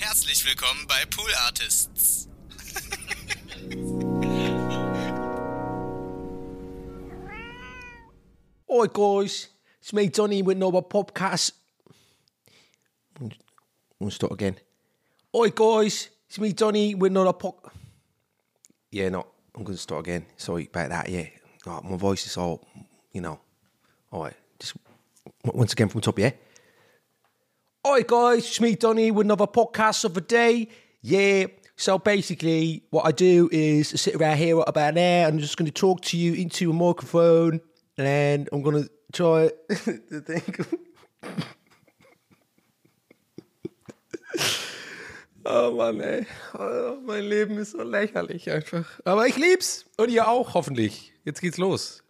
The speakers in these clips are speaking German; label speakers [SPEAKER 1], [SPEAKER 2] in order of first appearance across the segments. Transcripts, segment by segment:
[SPEAKER 1] Herzlich willkommen bei Pool Artists.
[SPEAKER 2] Oi guys, it's me Johnny with another podcast. We'll start again. Oi guys, it's me Johnny with another pod. Yeah, no, I'm gonna start again. Sorry about that. Yeah, oh, my voice is all, you know. All right, just once again from the top. Yeah. Oi guys, it's me Donny with another podcast of the day. Yeah. So basically, what I do is sit around here for about an hour. and I'm just going to talk to you into a microphone, and I'm going to try to think. Oh Mann, ey. Eh? Oh, mein Leben ist so lächerlich einfach. Aber ich lieb's. Und ihr auch, hoffentlich. Jetzt geht's los.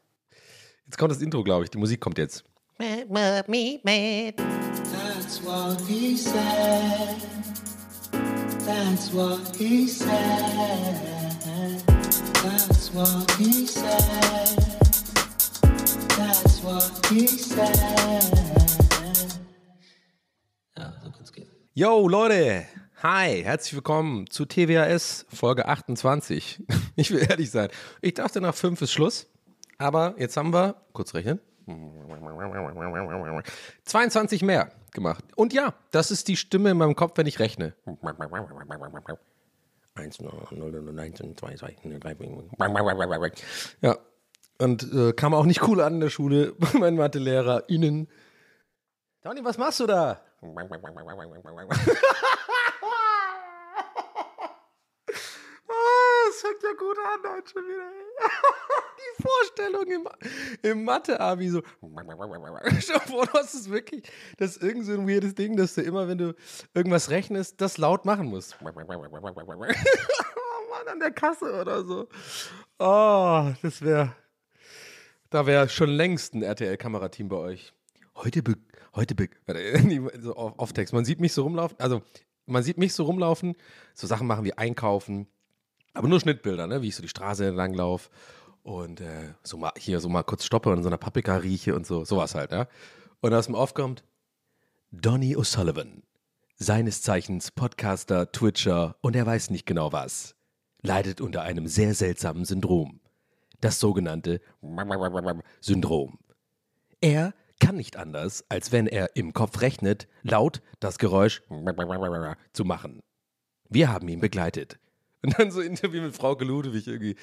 [SPEAKER 2] Jetzt kommt das Intro, glaube ich. Die Musik kommt jetzt.
[SPEAKER 3] That's what he said. That's what he said. That's what he said. That's what he said. Ja, so kann's gehen.
[SPEAKER 2] Yo, Leute. Hi, herzlich willkommen zu TWAS Folge 28. Ich will ehrlich sein. Ich dachte, nach 5 ist Schluss. Aber jetzt haben wir, kurz rechnen, 22 mehr gemacht. Und ja, das ist die Stimme in meinem Kopf, wenn ich rechne. 1, 0, 0, 0, 1, 2, 2, 3. Ja, und äh, kam auch nicht cool an in der Schule bei meinen MatheLehrerInnen. Tony, was machst du da? Ah, das fängt ja gut an heute schon wieder. Die Vorstellung im, im Mathe-Abi so. Du hast es wirklich. Das ist irgend so ein weirdes Ding, dass du immer, wenn du irgendwas rechnest, das laut machen musst. Oh Mann, an der Kasse oder so. Oh, das wäre. Da wäre schon längst ein RTL-Kamerateam bei euch. Heute, be heute, be warte, so auf, auf Text. Man sieht mich so rumlaufen, also man sieht mich so rumlaufen, so Sachen machen wie einkaufen, aber nur Schnittbilder, ne? wie ich so die Straße entlang laufe und äh, so mal hier so mal kurz stoppe und so einer Paprika rieche und so, sowas halt, ja. Und aus dem aufkommt Donny O'Sullivan, seines Zeichens Podcaster, Twitcher und er weiß nicht genau was, leidet unter einem sehr seltsamen Syndrom. Das sogenannte Syndrom. Er kann nicht anders, als wenn er im Kopf rechnet, laut das Geräusch zu machen. Wir haben ihn begleitet. Und dann so Interview mit Frau Ludwig irgendwie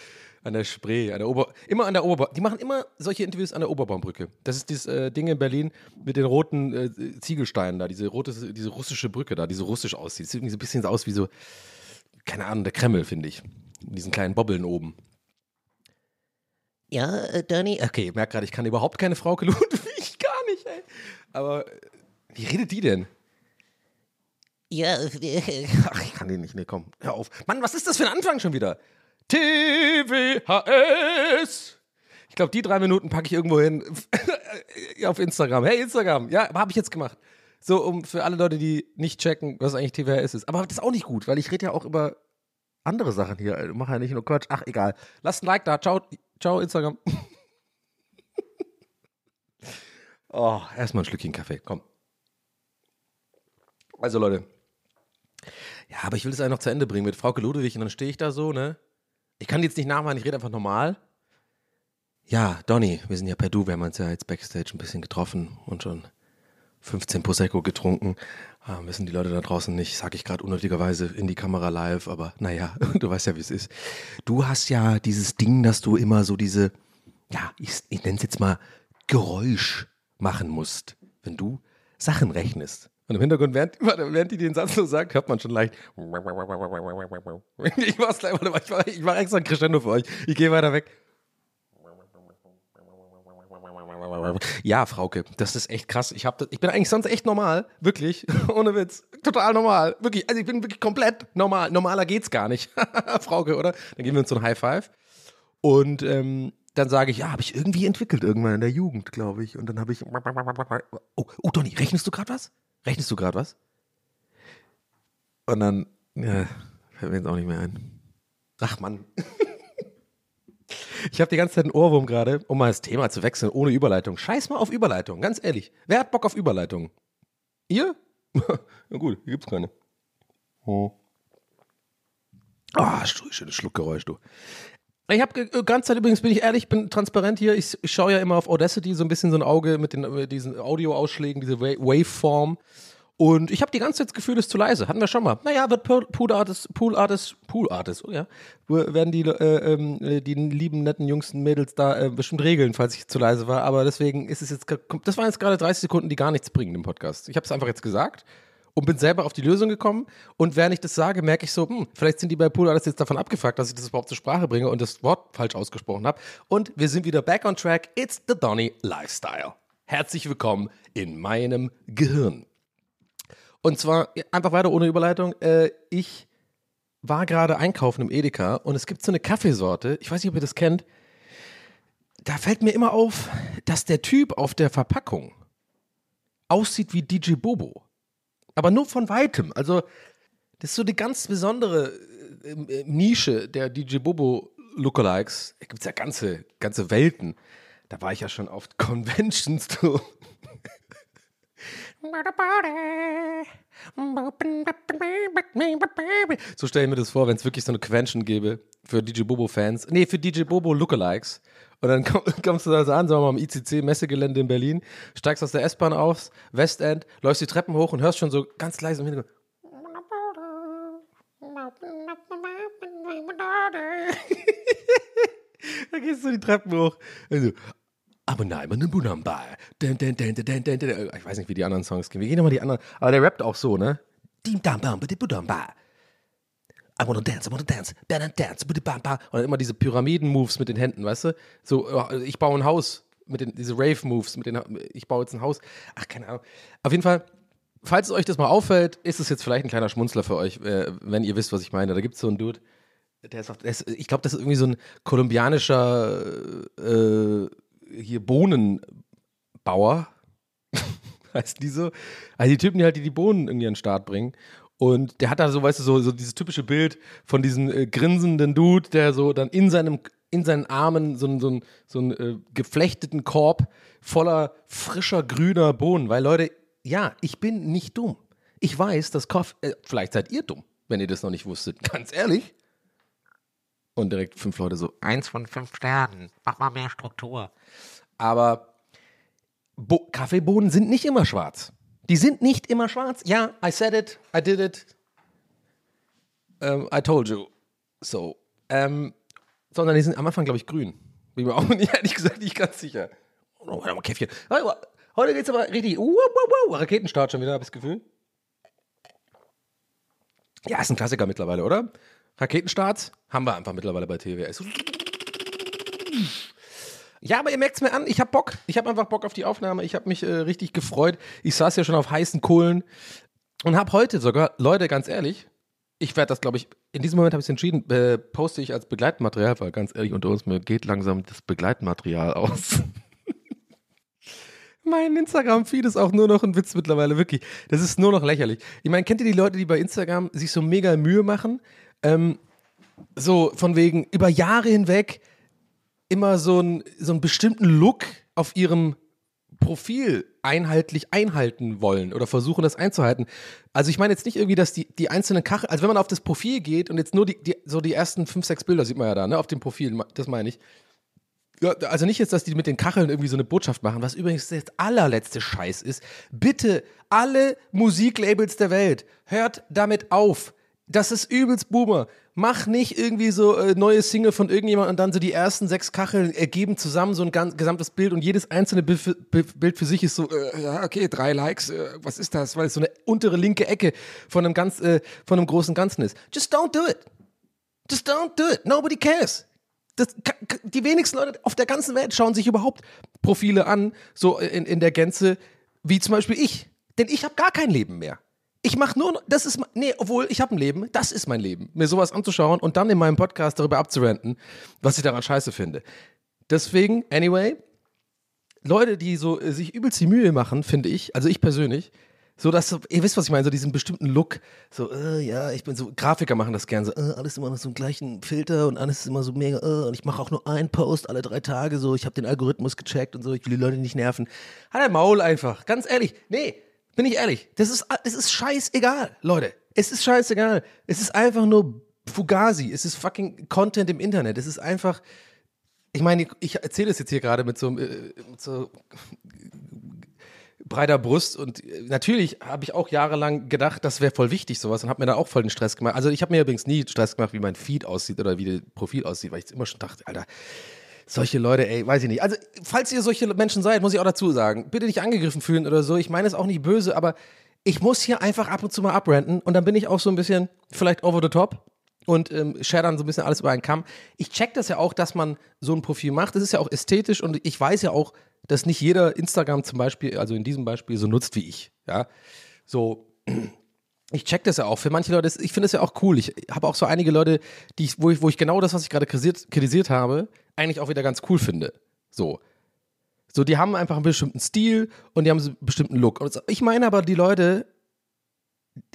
[SPEAKER 2] an der Spree, an der Ober, immer an der Oberbaum. Die machen immer solche Interviews an der Oberbaumbrücke. Das ist dieses äh, Ding in Berlin mit den roten äh, Ziegelsteinen da, diese rote, diese russische Brücke da, die so russisch aussieht. Sieht irgendwie so ein bisschen so aus wie so, keine Ahnung, der Kreml, finde ich. Mit diesen kleinen Bobbeln oben. Ja, äh, Danny. Okay, ich merke gerade, ich kann überhaupt keine Frau Ludwig, gar nicht, ey. Aber äh, wie redet die denn?
[SPEAKER 3] Ja,
[SPEAKER 2] Ach, ich kann den nicht. Nee, komm, hör auf. Mann, was ist das für ein Anfang schon wieder? TWHS. Ich glaube, die drei Minuten packe ich irgendwo hin auf Instagram. Hey, Instagram. Ja, habe ich jetzt gemacht. So, um für alle Leute, die nicht checken, was eigentlich TWHS ist. Aber das ist auch nicht gut, weil ich rede ja auch über andere Sachen hier. Ich mache ja nicht nur Quatsch. Ach, egal. Lasst ein Like da. Ciao, ciao Instagram. oh, erstmal ein Schlückchen Kaffee. Komm. Also, Leute. Ja, aber ich will das eigentlich noch zu Ende bringen mit Frauke Ludwig und dann stehe ich da so, ne? Ich kann die jetzt nicht nachmachen, ich rede einfach normal. Ja, Donny, wir sind ja per Du, wir haben uns ja jetzt Backstage ein bisschen getroffen und schon 15 Prosecco getrunken. Ah, wissen die Leute da draußen nicht, sage ich gerade unnötigerweise in die Kamera live, aber naja, du weißt ja, wie es ist. Du hast ja dieses Ding, dass du immer so diese, ja, ich, ich nenne es jetzt mal Geräusch machen musst, wenn du Sachen rechnest. Und im Hintergrund, während, während die den Satz so sagt, hört man schon leicht. Ich mach's gleich, warte mal, ich mach, ich mach extra ein Crescendo für euch. Ich gehe weiter weg. Ja, Frauke, das ist echt krass. Ich, hab das, ich bin eigentlich sonst echt normal, wirklich, ohne Witz, total normal, wirklich. Also ich bin wirklich komplett normal. Normaler geht's gar nicht, Frauke, oder? Dann geben wir uns so ein High Five und ähm, dann sage ich, ja, habe ich irgendwie entwickelt irgendwann in der Jugend, glaube ich. Und dann habe ich, oh, oh, Donny, rechnest du gerade was? Rechnest du gerade was? Und dann, ja, fällt mir jetzt auch nicht mehr ein. Ach Mann. Ich habe die ganze Zeit einen Ohrwurm gerade, um mal das Thema zu wechseln, ohne Überleitung. Scheiß mal auf Überleitung, ganz ehrlich. Wer hat Bock auf Überleitung? Ihr? Na gut, hier gibt's keine. Oh. Ah, schönes Schluckgeräusch, du. Ich habe die ganze Zeit übrigens, bin ich ehrlich, bin transparent hier. Ich, ich schaue ja immer auf Audacity so ein bisschen so ein Auge mit, den, mit diesen Audioausschlägen, diese Waveform. Und ich habe die ganze Zeit das Gefühl, es ist zu leise. Hatten wir schon mal. Naja, wird Pool Artist, Pool Artist, Pool Artist, oh ja, werden die, äh, äh, die lieben, netten Jungs und Mädels da äh, bestimmt regeln, falls ich zu leise war. Aber deswegen ist es jetzt, das waren jetzt gerade 30 Sekunden, die gar nichts bringen im Podcast. Ich habe es einfach jetzt gesagt und bin selber auf die Lösung gekommen. Und während ich das sage, merke ich so, hm, vielleicht sind die bei Pool Artist jetzt davon abgefuckt, dass ich das überhaupt zur Sprache bringe und das Wort falsch ausgesprochen habe. Und wir sind wieder back on track. It's the Donny Lifestyle. Herzlich willkommen in meinem Gehirn. Und zwar einfach weiter ohne Überleitung. Äh, ich war gerade einkaufen im Edeka und es gibt so eine Kaffeesorte, ich weiß nicht, ob ihr das kennt. Da fällt mir immer auf, dass der Typ auf der Verpackung aussieht wie DJ Bobo. Aber nur von weitem. Also, das ist so eine ganz besondere äh, Nische der DJ Bobo Lookalikes. Da gibt es ja ganze, ganze Welten. Da war ich ja schon auf Conventions. Du. So stelle ich mir das vor, wenn es wirklich so eine Convention gäbe für DJ Bobo-Fans. Nee, für DJ Bobo Lookalikes. Und dann kommst du da so an, sagen wir mal, am ICC-Messegelände in Berlin, steigst aus der S-Bahn aufs Westend, läufst die Treppen hoch und hörst schon so ganz leise im Hintergrund. da gehst du die Treppen hoch. Also, aber nein, man Bunamba. Ich weiß nicht, wie die anderen Songs gehen. Wir gehen nochmal die anderen. Aber der rappt auch so, ne? I wanna dance, I wanna dance, dance, dance, und immer diese Pyramiden-Moves mit den Händen, weißt du? So, ich baue ein Haus mit den, diese Rave-Moves, mit den, ich baue jetzt ein Haus. Ach, keine Ahnung. Auf jeden Fall, falls euch das mal auffällt, ist es jetzt vielleicht ein kleiner Schmunzler für euch, äh, wenn ihr wisst, was ich meine. Da gibt es so einen Dude, der ist, auf, der ist ich glaube, das ist irgendwie so ein kolumbianischer, äh, hier Bohnenbauer, heißt die so. Also die Typen, die halt die, die Bohnen irgendwie an den Start bringen. Und der hat da so, weißt du, so, so dieses typische Bild von diesem äh, grinsenden Dude, der so dann in seinem in seinen Armen so, so, so einen äh, geflechteten Korb voller frischer grüner Bohnen. Weil Leute, ja, ich bin nicht dumm. Ich weiß, dass Koff, äh, vielleicht seid ihr dumm, wenn ihr das noch nicht wusstet. Ganz ehrlich. Und direkt fünf Leute so, eins von fünf Sternen, mach mal mehr Struktur. Aber Bo Kaffeebohnen sind nicht immer schwarz. Die sind nicht immer schwarz. Ja, I said it, I did it. Um, I told you. So. Ähm, sondern die sind am Anfang, glaube ich, grün. Bin mir auch nicht, ehrlich gesagt, nicht ganz sicher. Oh, mal, Käffchen. Heute geht's aber richtig. Uh, uh, uh, Raketenstart schon wieder, habe ich das Gefühl. Ja, ist ein Klassiker mittlerweile, oder? Raketenstarts haben wir einfach mittlerweile bei TWS. Ja, aber ihr merkt es mir an, ich habe Bock. Ich habe einfach Bock auf die Aufnahme. Ich habe mich äh, richtig gefreut. Ich saß ja schon auf heißen Kohlen und habe heute sogar, Leute, ganz ehrlich, ich werde das, glaube ich, in diesem Moment habe ich entschieden, äh, poste ich als Begleitmaterial, weil ganz ehrlich, unter uns, mir geht langsam das Begleitmaterial aus. mein Instagram-Feed ist auch nur noch ein Witz mittlerweile, wirklich. Das ist nur noch lächerlich. Ich meine, kennt ihr die Leute, die bei Instagram sich so mega Mühe machen? Ähm, so von wegen über Jahre hinweg immer so, ein, so einen bestimmten Look auf ihrem Profil einheitlich einhalten wollen oder versuchen, das einzuhalten. Also ich meine jetzt nicht irgendwie, dass die, die einzelnen Kachel, also wenn man auf das Profil geht und jetzt nur die, die, so die ersten fünf, sechs Bilder sieht man ja da, ne, auf dem Profil, das meine ich. Ja, also nicht jetzt, dass die mit den Kacheln irgendwie so eine Botschaft machen, was übrigens der allerletzte Scheiß ist. Bitte, alle Musiklabels der Welt, hört damit auf. Das ist übelst Boomer. Mach nicht irgendwie so äh, neue Single von irgendjemand und dann so die ersten sechs Kacheln ergeben zusammen so ein ganz, gesamtes Bild und jedes einzelne Bild für, Bild für sich ist so, äh, ja, okay, drei Likes, äh, was ist das? Weil es so eine untere linke Ecke von einem ganz, äh, von einem großen Ganzen ist. Just don't do it. Just don't do it. Nobody cares. Das, die wenigsten Leute auf der ganzen Welt schauen sich überhaupt Profile an, so in, in der Gänze, wie zum Beispiel ich. Denn ich habe gar kein Leben mehr. Ich mache nur, das ist, nee, obwohl ich habe ein Leben, das ist mein Leben, mir sowas anzuschauen und dann in meinem Podcast darüber abzurenten, was ich daran scheiße finde. Deswegen, anyway, Leute, die so äh, sich übelst die Mühe machen, finde ich, also ich persönlich, so dass, ihr wisst, was ich meine, so diesen bestimmten Look, so, äh, ja, ich bin so, Grafiker machen das gern, so, äh, alles immer noch so einen gleichen Filter und alles ist immer so mega, äh, und ich mache auch nur einen Post alle drei Tage, so, ich habe den Algorithmus gecheckt und so, ich will die Leute nicht nerven. Hat ein Maul einfach, ganz ehrlich, nee, bin ich ehrlich, das ist, das ist scheißegal, Leute. Es ist scheißegal. Es ist einfach nur Fugazi. Es ist fucking Content im Internet. Es ist einfach. Ich meine, ich erzähle es jetzt hier gerade mit so, äh, mit so breiter Brust und äh, natürlich habe ich auch jahrelang gedacht, das wäre voll wichtig sowas und habe mir da auch voll den Stress gemacht. Also ich habe mir übrigens nie Stress gemacht, wie mein Feed aussieht oder wie das Profil aussieht, weil ich immer schon dachte, Alter, solche Leute, ey, weiß ich nicht. Also, falls ihr solche Menschen seid, muss ich auch dazu sagen, bitte nicht angegriffen fühlen oder so. Ich meine es auch nicht böse, aber ich muss hier einfach ab und zu mal abrenten und dann bin ich auch so ein bisschen vielleicht over the top und ähm, share dann so ein bisschen alles über einen Kamm. Ich check das ja auch, dass man so ein Profil macht. Das ist ja auch ästhetisch und ich weiß ja auch, dass nicht jeder Instagram zum Beispiel, also in diesem Beispiel, so nutzt wie ich. Ja, so. Ich check das ja auch. Für manche Leute, ich finde das ja auch cool. Ich habe auch so einige Leute, die wo, ich, wo ich genau das, was ich gerade kritisiert, kritisiert habe, eigentlich auch wieder ganz cool finde. So. So, die haben einfach einen bestimmten Stil und die haben einen bestimmten Look. Und ich meine aber die Leute,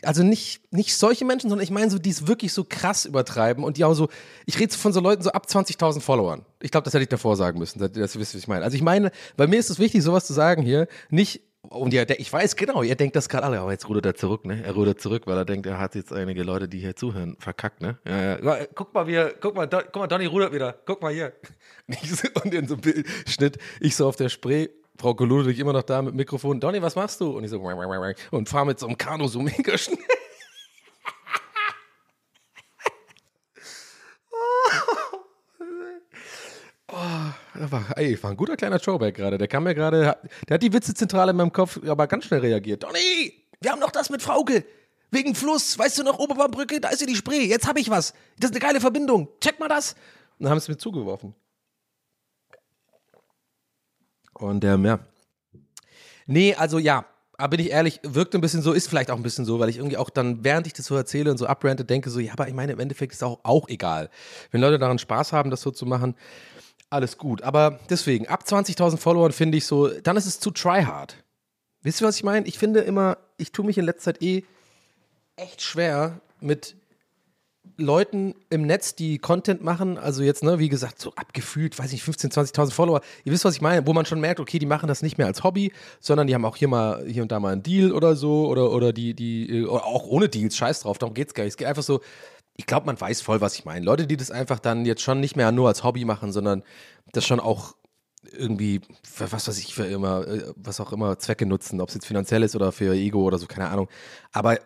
[SPEAKER 2] also nicht, nicht solche Menschen, sondern ich meine so, die es wirklich so krass übertreiben und die auch so, ich rede von so Leuten so ab 20.000 Followern. Ich glaube, das hätte ich davor sagen müssen, dass ihr wisst, was ich meine. Also ich meine, bei mir ist es wichtig, sowas zu sagen hier, nicht und ja, ich weiß genau, ihr denkt das gerade alle, aber jetzt rudert er zurück, ne? Er rudert zurück, weil er denkt, er hat jetzt einige Leute, die hier zuhören, verkackt, ne? Ja, ja. Guck mal, wie er, guck mal, guck mal, Donny rudert wieder. Guck mal hier. Und in so einem Bildschnitt, ich so auf der Spree, Frau Ludwig immer noch da mit Mikrofon. Donny, was machst du? Und ich so, und fahr mit so einem Kanu so mega schnell. War, ey, war ein guter kleiner Showback gerade. Der kam mir gerade, der hat die Witzezentrale in meinem Kopf aber ganz schnell reagiert. Donny, wir haben noch das mit Frauke. Wegen Fluss, weißt du noch, Oberbaumbrücke, da ist ja die Spree. Jetzt habe ich was. Das ist eine geile Verbindung. Check mal das. Und dann haben sie es mir zugeworfen. Und ähm, ja. Nee, also ja, aber bin ich ehrlich, wirkt ein bisschen so, ist vielleicht auch ein bisschen so, weil ich irgendwie auch dann, während ich das so erzähle und so abrante, denke so, ja, aber ich meine, im Endeffekt ist auch, auch egal. Wenn Leute daran Spaß haben, das so zu machen, alles gut. Aber deswegen, ab 20.000 Followern finde ich so, dann ist es zu tryhard. Wisst ihr, was ich meine? Ich finde immer, ich tue mich in letzter Zeit eh echt schwer mit Leuten im Netz, die Content machen, also jetzt, ne, wie gesagt, so abgefühlt, weiß ich, 15.000, 20.000 Follower. Ihr wisst, was ich meine, wo man schon merkt, okay, die machen das nicht mehr als Hobby, sondern die haben auch hier mal, hier und da mal einen Deal oder so, oder, oder die, die, oder auch ohne Deals, scheiß drauf, darum geht's gar nicht. Es geht einfach so, ich glaube, man weiß voll, was ich meine. Leute, die das einfach dann jetzt schon nicht mehr nur als Hobby machen, sondern das schon auch irgendwie, was weiß ich, für immer, äh, was auch immer Zwecke nutzen, ob es jetzt finanziell ist oder für Ego oder so, keine Ahnung. Aber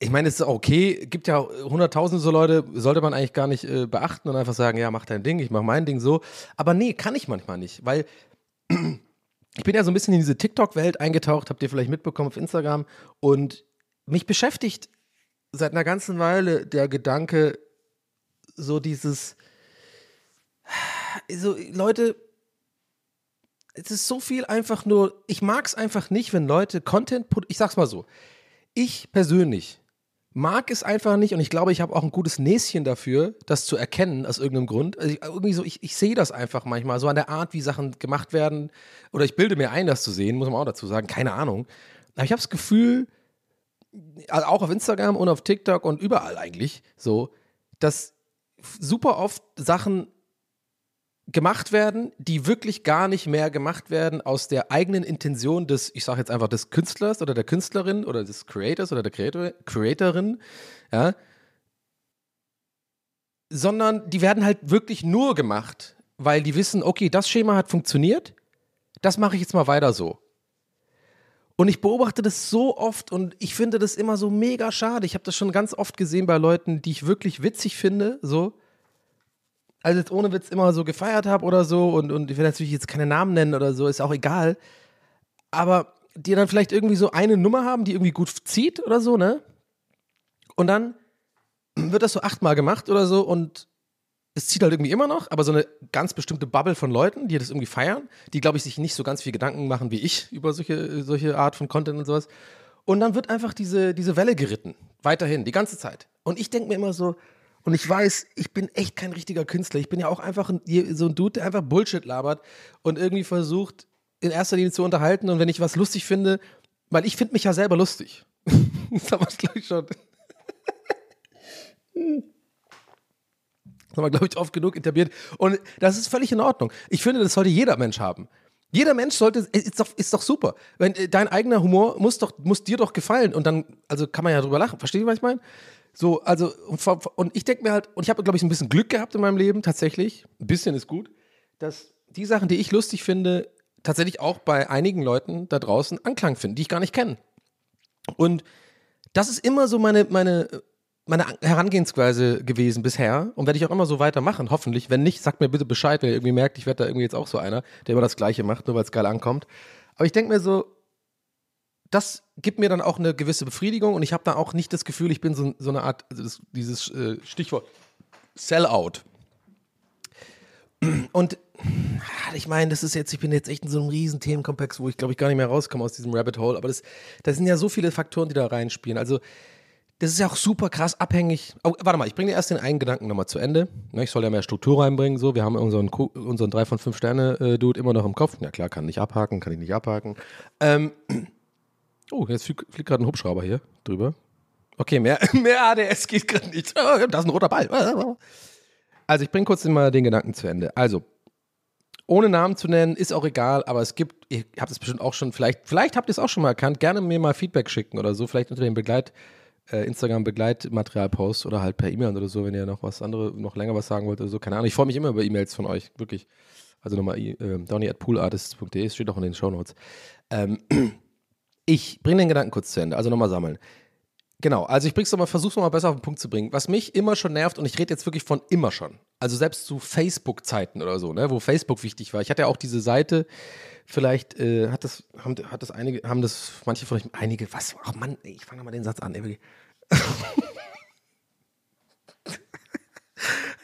[SPEAKER 2] ich meine, es ist okay, gibt ja hunderttausende so Leute, sollte man eigentlich gar nicht äh, beachten und einfach sagen, ja, mach dein Ding, ich mach mein Ding so. Aber nee, kann ich manchmal nicht, weil ich bin ja so ein bisschen in diese TikTok-Welt eingetaucht, habt ihr vielleicht mitbekommen auf Instagram und mich beschäftigt seit einer ganzen Weile der Gedanke, so dieses, so Leute, es ist so viel einfach nur, ich mag es einfach nicht, wenn Leute Content, ich sag's mal so, ich persönlich mag es einfach nicht und ich glaube, ich habe auch ein gutes Näschen dafür, das zu erkennen aus irgendeinem Grund. Also ich, irgendwie so, ich, ich sehe das einfach manchmal, so an der Art, wie Sachen gemacht werden. Oder ich bilde mir ein, das zu sehen, muss man auch dazu sagen, keine Ahnung. Aber ich habe das Gefühl, also auch auf Instagram und auf TikTok und überall eigentlich so, dass super oft Sachen gemacht werden, die wirklich gar nicht mehr gemacht werden aus der eigenen Intention des, ich sage jetzt einfach des Künstlers oder der Künstlerin oder des Creators oder der Creator, Creatorin, ja, sondern die werden halt wirklich nur gemacht, weil die wissen, okay, das Schema hat funktioniert, das mache ich jetzt mal weiter so. Und ich beobachte das so oft und ich finde das immer so mega schade. Ich habe das schon ganz oft gesehen bei Leuten, die ich wirklich witzig finde, so. Also jetzt ohne Witz immer so gefeiert habe oder so und, und ich will natürlich jetzt keine Namen nennen oder so, ist auch egal. Aber die dann vielleicht irgendwie so eine Nummer haben, die irgendwie gut zieht oder so, ne? Und dann wird das so achtmal gemacht oder so und es zieht halt irgendwie immer noch, aber so eine ganz bestimmte Bubble von Leuten, die das irgendwie feiern, die, glaube ich, sich nicht so ganz viel Gedanken machen wie ich über solche, solche Art von Content und sowas. Und dann wird einfach diese, diese Welle geritten. Weiterhin, die ganze Zeit. Und ich denke mir immer so, und ich weiß, ich bin echt kein richtiger Künstler. Ich bin ja auch einfach ein, so ein Dude, der einfach Bullshit labert und irgendwie versucht, in erster Linie zu unterhalten. Und wenn ich was lustig finde, weil ich finde mich ja selber lustig. das haben wir, glaube ich, schon. Das haben wir, glaube ich, oft genug etabliert. Und das ist völlig in Ordnung. Ich finde, das sollte jeder Mensch haben. Jeder Mensch sollte, ist doch, ist doch super. Wenn, äh, dein eigener Humor muss doch, muss dir doch gefallen. Und dann, also kann man ja drüber lachen. Versteht ihr, was ich meine? So, also, und, und ich denke mir halt, und ich habe, glaube ich, ein bisschen Glück gehabt in meinem Leben, tatsächlich. Ein bisschen ist gut, dass die Sachen, die ich lustig finde, tatsächlich auch bei einigen Leuten da draußen Anklang finden, die ich gar nicht kenne. Und das ist immer so meine, meine, meine Herangehensweise gewesen bisher und werde ich auch immer so weitermachen, hoffentlich. Wenn nicht, sagt mir bitte Bescheid, wenn ihr irgendwie merkt, ich werde da irgendwie jetzt auch so einer, der immer das Gleiche macht, nur weil es geil ankommt. Aber ich denke mir so, das gibt mir dann auch eine gewisse Befriedigung und ich habe da auch nicht das Gefühl, ich bin so, so eine Art, also das, dieses äh, Stichwort Sellout. Und ich meine, das ist jetzt, ich bin jetzt echt in so einem riesen Themenkomplex, wo ich glaube ich gar nicht mehr rauskomme aus diesem Rabbit Hole, aber das, das sind ja so viele Faktoren, die da reinspielen. Also das ist ja auch super krass abhängig. Oh, warte mal, ich bringe dir erst den einen Gedanken nochmal zu Ende. Ne, ich soll ja mehr Struktur reinbringen. So, wir haben unseren, unseren 3 von 5 Sterne-Dude immer noch im Kopf. Ja klar, kann nicht abhaken, kann ich nicht abhaken. Ähm, oh, jetzt fliegt, fliegt gerade ein Hubschrauber hier drüber. Okay, mehr, mehr ADS geht gerade nicht. Oh, da ist ein roter Ball. Also ich bringe kurz mal den Gedanken zu Ende. Also, ohne Namen zu nennen, ist auch egal, aber es gibt, ihr habt es bestimmt auch schon, vielleicht, vielleicht habt ihr es auch schon mal erkannt, gerne mir mal Feedback schicken oder so, vielleicht unter dem Begleit- äh, Instagram-Begleitmaterial-Post oder halt per E-Mail oder so, wenn ihr noch was andere, noch länger was sagen wollt oder so. Keine Ahnung. Ich freue mich immer über E-Mails von euch, wirklich. Also nochmal äh, donny at poolartists.de, steht auch in den Shownotes. Ähm, ich bringe den Gedanken kurz zu Ende, also nochmal sammeln. Genau, also ich bring's nochmal, versuch's nochmal besser auf den Punkt zu bringen. Was mich immer schon nervt, und ich rede jetzt wirklich von immer schon, also selbst zu Facebook-Zeiten oder so, ne, wo Facebook wichtig war. Ich hatte ja auch diese Seite, vielleicht äh, hat das, haben, hat das einige, haben das manche von euch, einige, was, ach Mann, ey, ich fange mal den Satz an, ey,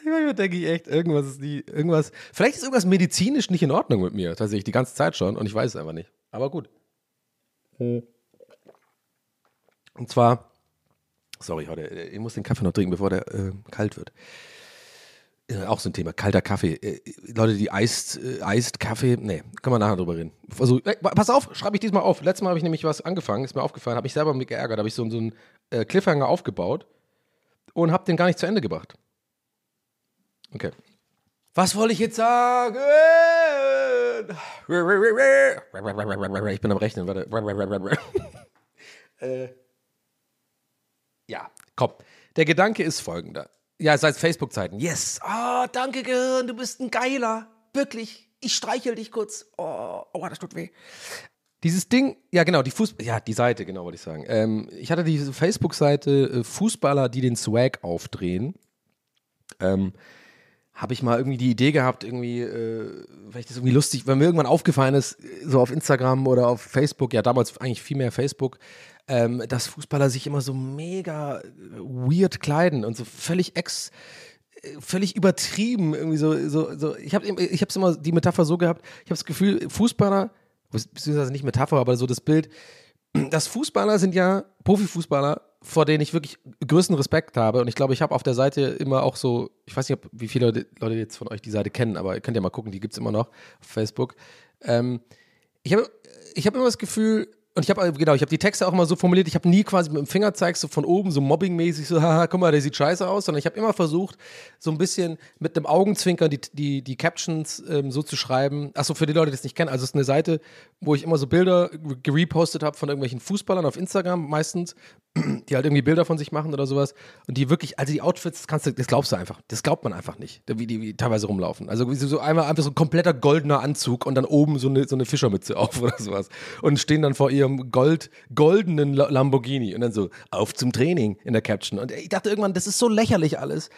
[SPEAKER 2] Manchmal denke ich echt, irgendwas ist nie, irgendwas, vielleicht ist irgendwas medizinisch nicht in Ordnung mit mir, tatsächlich, die ganze Zeit schon, und ich weiß es einfach nicht. Aber gut. Und zwar, sorry, heute, äh, ich muss den Kaffee noch trinken, bevor der äh, kalt wird. Äh, auch so ein Thema, kalter Kaffee. Äh, Leute, die eist, äh, eist Kaffee, nee, können wir nachher drüber reden. Also, äh, pass auf, schreibe ich diesmal auf. Letztes Mal habe ich nämlich was angefangen, ist mir aufgefallen, habe mich selber mit geärgert, habe ich so, so einen Cliffhanger aufgebaut und habe den gar nicht zu Ende gebracht. Okay. Was wollte ich jetzt sagen? Ich bin am Rechnen, warte. äh, ja, komm. Der Gedanke ist folgender. Ja, seit Facebook-Zeiten. Yes. Oh, danke, Gehirn, du bist ein Geiler. Wirklich. Ich streichel dich kurz. Oh, oh das tut weh. Dieses Ding, ja genau, die Fußball, ja, die Seite, genau, wollte ich sagen. Ähm, ich hatte diese Facebook-Seite äh, Fußballer, die den Swag aufdrehen. Ähm, habe ich mal irgendwie die Idee gehabt, irgendwie, äh, weil ich irgendwie lustig, weil mir irgendwann aufgefallen ist, so auf Instagram oder auf Facebook, ja damals eigentlich viel mehr Facebook, ähm, dass Fußballer sich immer so mega weird kleiden und so völlig ex völlig übertrieben irgendwie so so, so. Ich habe ich habe immer die Metapher so gehabt ich habe das Gefühl Fußballer beziehungsweise nicht Metapher aber so das Bild dass Fußballer sind ja Profifußballer vor denen ich wirklich größten Respekt habe. Und ich glaube ich habe auf der Seite immer auch so ich weiß nicht ob, wie viele Leute jetzt von euch die Seite kennen aber ihr könnt ja mal gucken die gibt es immer noch auf Facebook. Ähm, ich habe ich habe immer das Gefühl und ich habe genau, ich habe die Texte auch immer so formuliert, ich habe nie quasi mit dem Fingerzeig so von oben so mobbingmäßig so, haha, guck mal, der sieht scheiße aus, sondern ich habe immer versucht, so ein bisschen mit einem Augenzwinkern die, die, die Captions ähm, so zu schreiben. Achso, für die Leute, die das nicht kennen, also es ist eine Seite, wo ich immer so Bilder gerepostet habe von irgendwelchen Fußballern auf Instagram meistens die halt irgendwie Bilder von sich machen oder sowas. Und die wirklich, also die Outfits, das, kannst du, das glaubst du einfach, das glaubt man einfach nicht, wie die wie teilweise rumlaufen. Also so einmal einfach so ein kompletter goldener Anzug und dann oben so eine, so eine Fischermütze auf oder sowas. Und stehen dann vor ihrem Gold, goldenen Lamborghini und dann so, auf zum Training in der Caption. Und ich dachte irgendwann, das ist so lächerlich alles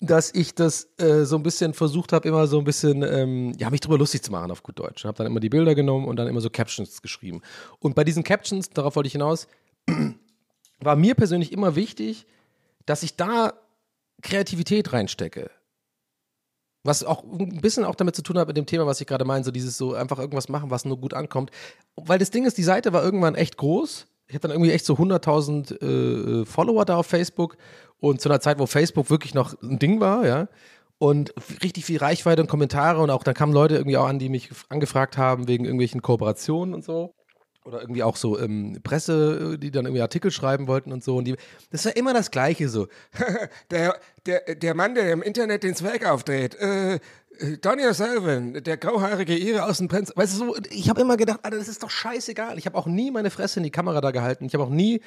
[SPEAKER 2] dass ich das äh, so ein bisschen versucht habe, immer so ein bisschen, ähm, ja, mich drüber lustig zu machen auf gut Deutsch. Habe dann immer die Bilder genommen und dann immer so Captions geschrieben. Und bei diesen Captions, darauf wollte ich hinaus, war mir persönlich immer wichtig, dass ich da Kreativität reinstecke. Was auch ein bisschen auch damit zu tun hat mit dem Thema, was ich gerade meine, so dieses so einfach irgendwas machen, was nur gut ankommt. Weil das Ding ist, die Seite war irgendwann echt groß. Ich hatte dann irgendwie echt so 100.000 äh, Follower da auf Facebook und zu einer Zeit, wo Facebook wirklich noch ein Ding war, ja. Und richtig viel Reichweite und Kommentare und auch dann kamen Leute irgendwie auch an, die mich angefragt haben wegen irgendwelchen Kooperationen und so. Oder irgendwie auch so ähm, Presse, die dann irgendwie Artikel schreiben wollten und so. Und die, das war immer das Gleiche so. der, der, der Mann, der im Internet den Zwerg aufdreht, äh, Donny O'Sullivan, der grauhaarige Ire aus dem Prinz. Weißt du, so, ich habe immer gedacht, Alter, das ist doch scheißegal. Ich habe auch nie meine Fresse in die Kamera da gehalten. Ich habe auch nie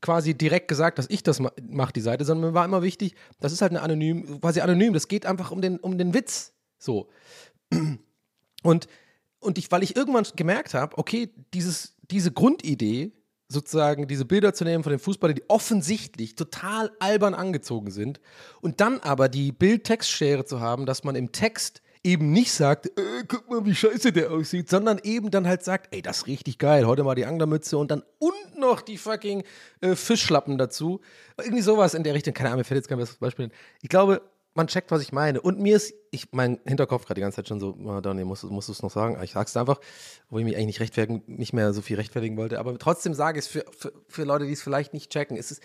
[SPEAKER 2] quasi direkt gesagt, dass ich das mache, die Seite, sondern mir war immer wichtig, das ist halt eine anonym, quasi anonym, das geht einfach um den, um den Witz. So. Und, und ich, weil ich irgendwann gemerkt habe, okay, dieses, diese Grundidee, sozusagen diese Bilder zu nehmen von den Fußballern, die offensichtlich total albern angezogen sind, und dann aber die Bild-Text-Schere zu haben, dass man im Text eben nicht sagt, äh, guck mal, wie scheiße der aussieht, sondern eben dann halt sagt, ey, das ist richtig geil, heute mal die Anglermütze und dann und noch die fucking äh, Fischschlappen dazu. Irgendwie sowas in der Richtung. Keine Ahnung, mir fällt jetzt kein besseres Beispiel. Ich glaube, man checkt, was ich meine. Und mir ist, ich, mein Hinterkopf gerade die ganze Zeit schon so, oh, Donny, musst, musst du es noch sagen? Ich sag's einfach, wo ich mich eigentlich nicht rechtfertigen, nicht mehr so viel rechtfertigen wollte. Aber trotzdem sage ich es für, für, für Leute, die es vielleicht nicht checken. Es ist,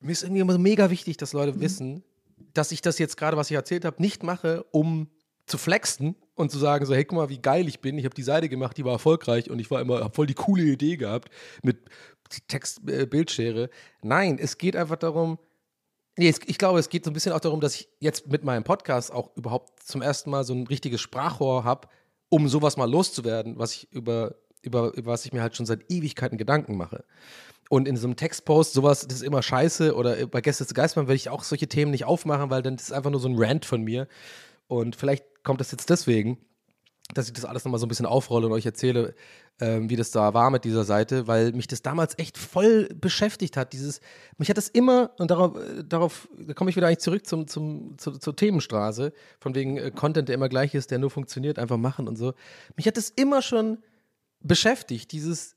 [SPEAKER 2] mir ist irgendwie immer so mega wichtig, dass Leute mhm. wissen, dass ich das jetzt gerade, was ich erzählt habe, nicht mache, um zu flexen und zu sagen, so, hey, guck mal, wie geil ich bin. Ich habe die Seite gemacht, die war erfolgreich und ich war immer, habe voll die coole Idee gehabt mit Text-Bildschere. Äh, Nein, es geht einfach darum, nee, ich glaube, es geht so ein bisschen auch darum, dass ich jetzt mit meinem Podcast auch überhaupt zum ersten Mal so ein richtiges Sprachrohr habe, um sowas mal loszuwerden, was ich über, über, über was ich mir halt schon seit Ewigkeiten Gedanken mache. Und in so einem Textpost, sowas, das ist immer scheiße. Oder bei Gäste zu Geistmann werde ich auch solche Themen nicht aufmachen, weil dann ist einfach nur so ein Rant von mir. Und vielleicht kommt das jetzt deswegen, dass ich das alles nochmal so ein bisschen aufrolle und euch erzähle, ähm, wie das da war mit dieser Seite, weil mich das damals echt voll beschäftigt hat. Dieses, mich hat das immer, und darauf, äh, darauf da komme ich wieder eigentlich zurück zum, zum, zu, zur Themenstraße, von wegen äh, Content, der immer gleich ist, der nur funktioniert, einfach machen und so. Mich hat das immer schon beschäftigt, dieses,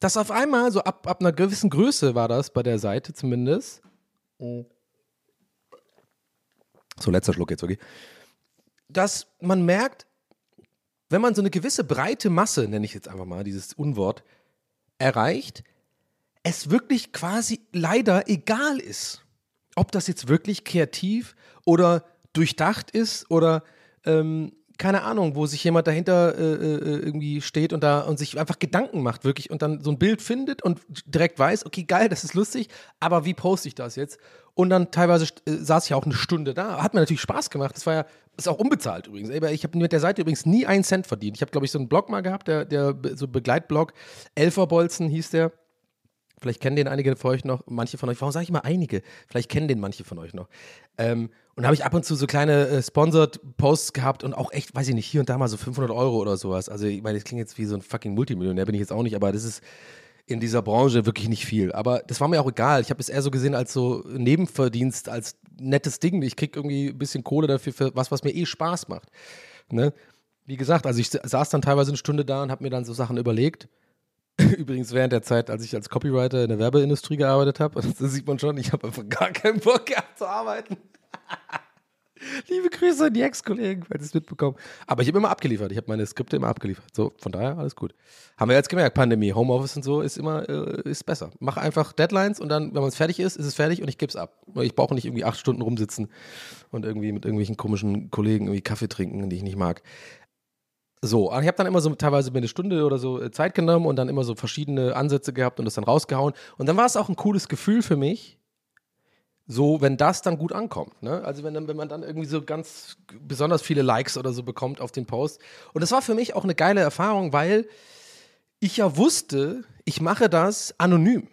[SPEAKER 2] dass auf einmal, so ab, ab einer gewissen Größe war das bei der Seite zumindest. So, letzter Schluck jetzt, okay dass man merkt, wenn man so eine gewisse breite Masse, nenne ich jetzt einfach mal dieses Unwort, erreicht, es wirklich quasi leider egal ist, ob das jetzt wirklich kreativ oder durchdacht ist oder ähm, keine Ahnung, wo sich jemand dahinter äh, äh, irgendwie steht und da und sich einfach Gedanken macht, wirklich und dann so ein Bild findet und direkt weiß, okay, geil, das ist lustig, aber wie poste ich das jetzt? Und dann teilweise äh, saß ich auch eine Stunde da. Hat mir natürlich Spaß gemacht. Das war ja, ist auch unbezahlt übrigens. Ich habe mit der Seite übrigens nie einen Cent verdient. Ich habe, glaube ich, so einen Blog mal gehabt, der, der so Begleitblog, Elferbolzen hieß der. Vielleicht kennen den einige von euch noch, manche von euch. Warum sage ich mal einige? Vielleicht kennen den manche von euch noch. Ähm, und habe ich ab und zu so kleine äh, Sponsored Posts gehabt und auch echt, weiß ich nicht, hier und da mal so 500 Euro oder sowas. Also, ich meine, das klingt jetzt wie so ein fucking Multimillionär, bin ich jetzt auch nicht, aber das ist in dieser Branche wirklich nicht viel. Aber das war mir auch egal. Ich habe es eher so gesehen als so Nebenverdienst, als nettes Ding. Ich kriege irgendwie ein bisschen Kohle dafür für was, was mir eh Spaß macht. Ne? Wie gesagt, also ich saß dann teilweise eine Stunde da und habe mir dann so Sachen überlegt. Übrigens während der Zeit, als ich als Copywriter in der Werbeindustrie gearbeitet habe, das sieht man schon, ich habe einfach gar keinen Bock gehabt zu arbeiten. Liebe Grüße an die Ex-Kollegen, falls ihr es mitbekommen. Aber ich habe immer abgeliefert. Ich habe meine Skripte immer abgeliefert. So, von daher alles gut. Haben wir jetzt gemerkt, Pandemie, Homeoffice und so ist immer äh, ist besser. Mach einfach Deadlines und dann, wenn man es fertig ist, ist es fertig und ich gebe es ab. Ich brauche nicht irgendwie acht Stunden rumsitzen und irgendwie mit irgendwelchen komischen Kollegen irgendwie Kaffee trinken, die ich nicht mag. So, ich habe dann immer so teilweise mir eine Stunde oder so äh, Zeit genommen und dann immer so verschiedene Ansätze gehabt und das dann rausgehauen. Und dann war es auch ein cooles Gefühl für mich, so, wenn das dann gut ankommt. Ne? Also wenn, wenn man dann irgendwie so ganz besonders viele Likes oder so bekommt auf den Post. Und das war für mich auch eine geile Erfahrung, weil ich ja wusste, ich mache das anonym.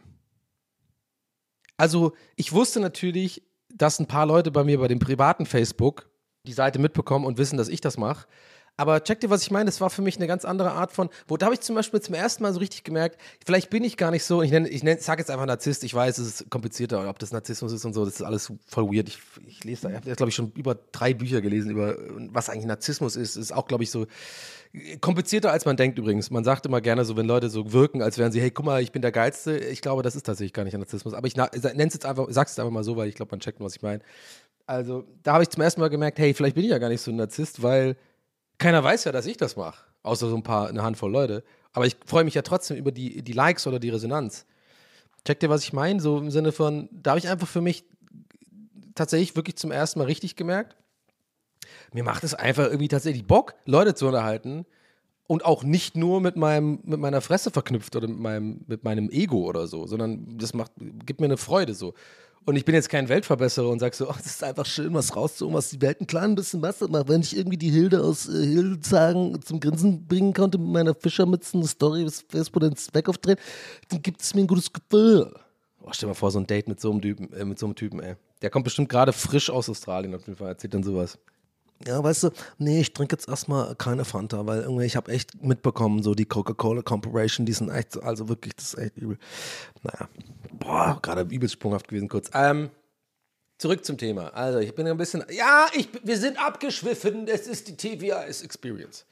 [SPEAKER 2] Also, ich wusste natürlich, dass ein paar Leute bei mir bei dem privaten Facebook die Seite mitbekommen und wissen, dass ich das mache. Aber check dir, was ich meine, das war für mich eine ganz andere Art von, wo da habe ich zum Beispiel zum ersten Mal so richtig gemerkt, vielleicht bin ich gar nicht so, ich nenne, ich nenne, sage jetzt einfach Narzisst, ich weiß, es ist komplizierter, ob das Narzissmus ist und so, das ist alles voll weird. Ich, ich lese da, ich habe jetzt, glaube ich, schon über drei Bücher gelesen, über was eigentlich Narzissmus ist, ist auch, glaube ich, so komplizierter, als man denkt übrigens. Man sagt immer gerne so, wenn Leute so wirken, als wären sie, hey, guck mal, ich bin der Geilste, ich glaube, das ist tatsächlich gar nicht Narzissmus, aber ich nenne es jetzt einfach, sag's jetzt einfach mal so, weil ich glaube, man checkt, was ich meine. Also, da habe ich zum ersten Mal gemerkt, hey, vielleicht bin ich ja gar nicht so ein Narzisst, weil keiner weiß ja, dass ich das mache. Außer so ein paar, eine Handvoll Leute. Aber ich freue mich ja trotzdem über die, die Likes oder die Resonanz. Checkt ihr, was ich meine? So im Sinne von, da habe ich einfach für mich tatsächlich wirklich zum ersten Mal richtig gemerkt. Mir macht es einfach irgendwie tatsächlich Bock, Leute zu unterhalten und auch nicht nur mit meinem mit meiner Fresse verknüpft oder mit meinem mit meinem Ego oder so, sondern das macht gibt mir eine Freude so. Und ich bin jetzt kein Weltverbesserer und sag so, oh, es ist einfach schön, was rauszuholen, was die Welt ein klein bisschen besser macht. Wenn ich irgendwie die Hilde aus äh, Hildeshagen zum Grinsen bringen konnte mit meiner Fischermütze, eine Story bis Facebook ins Zweck aufdrehen, dann gibt es mir ein gutes Gefühl. Oh, stell dir mal vor, so ein Date mit so einem Typen, äh, mit so einem Typen, ey. Der kommt bestimmt gerade frisch aus Australien auf jeden Fall, erzählt dann sowas. Ja, weißt du, nee, ich trinke jetzt erstmal keine Fanta, weil irgendwie ich habe echt mitbekommen, so die Coca-Cola Corporation, die sind echt, also wirklich, das ist echt übel. Naja, boah, gerade übelst sprunghaft gewesen kurz. Ähm, zurück zum Thema. Also, ich bin ein bisschen, ja, ich, wir sind abgeschwiffen, es ist die TVS Experience.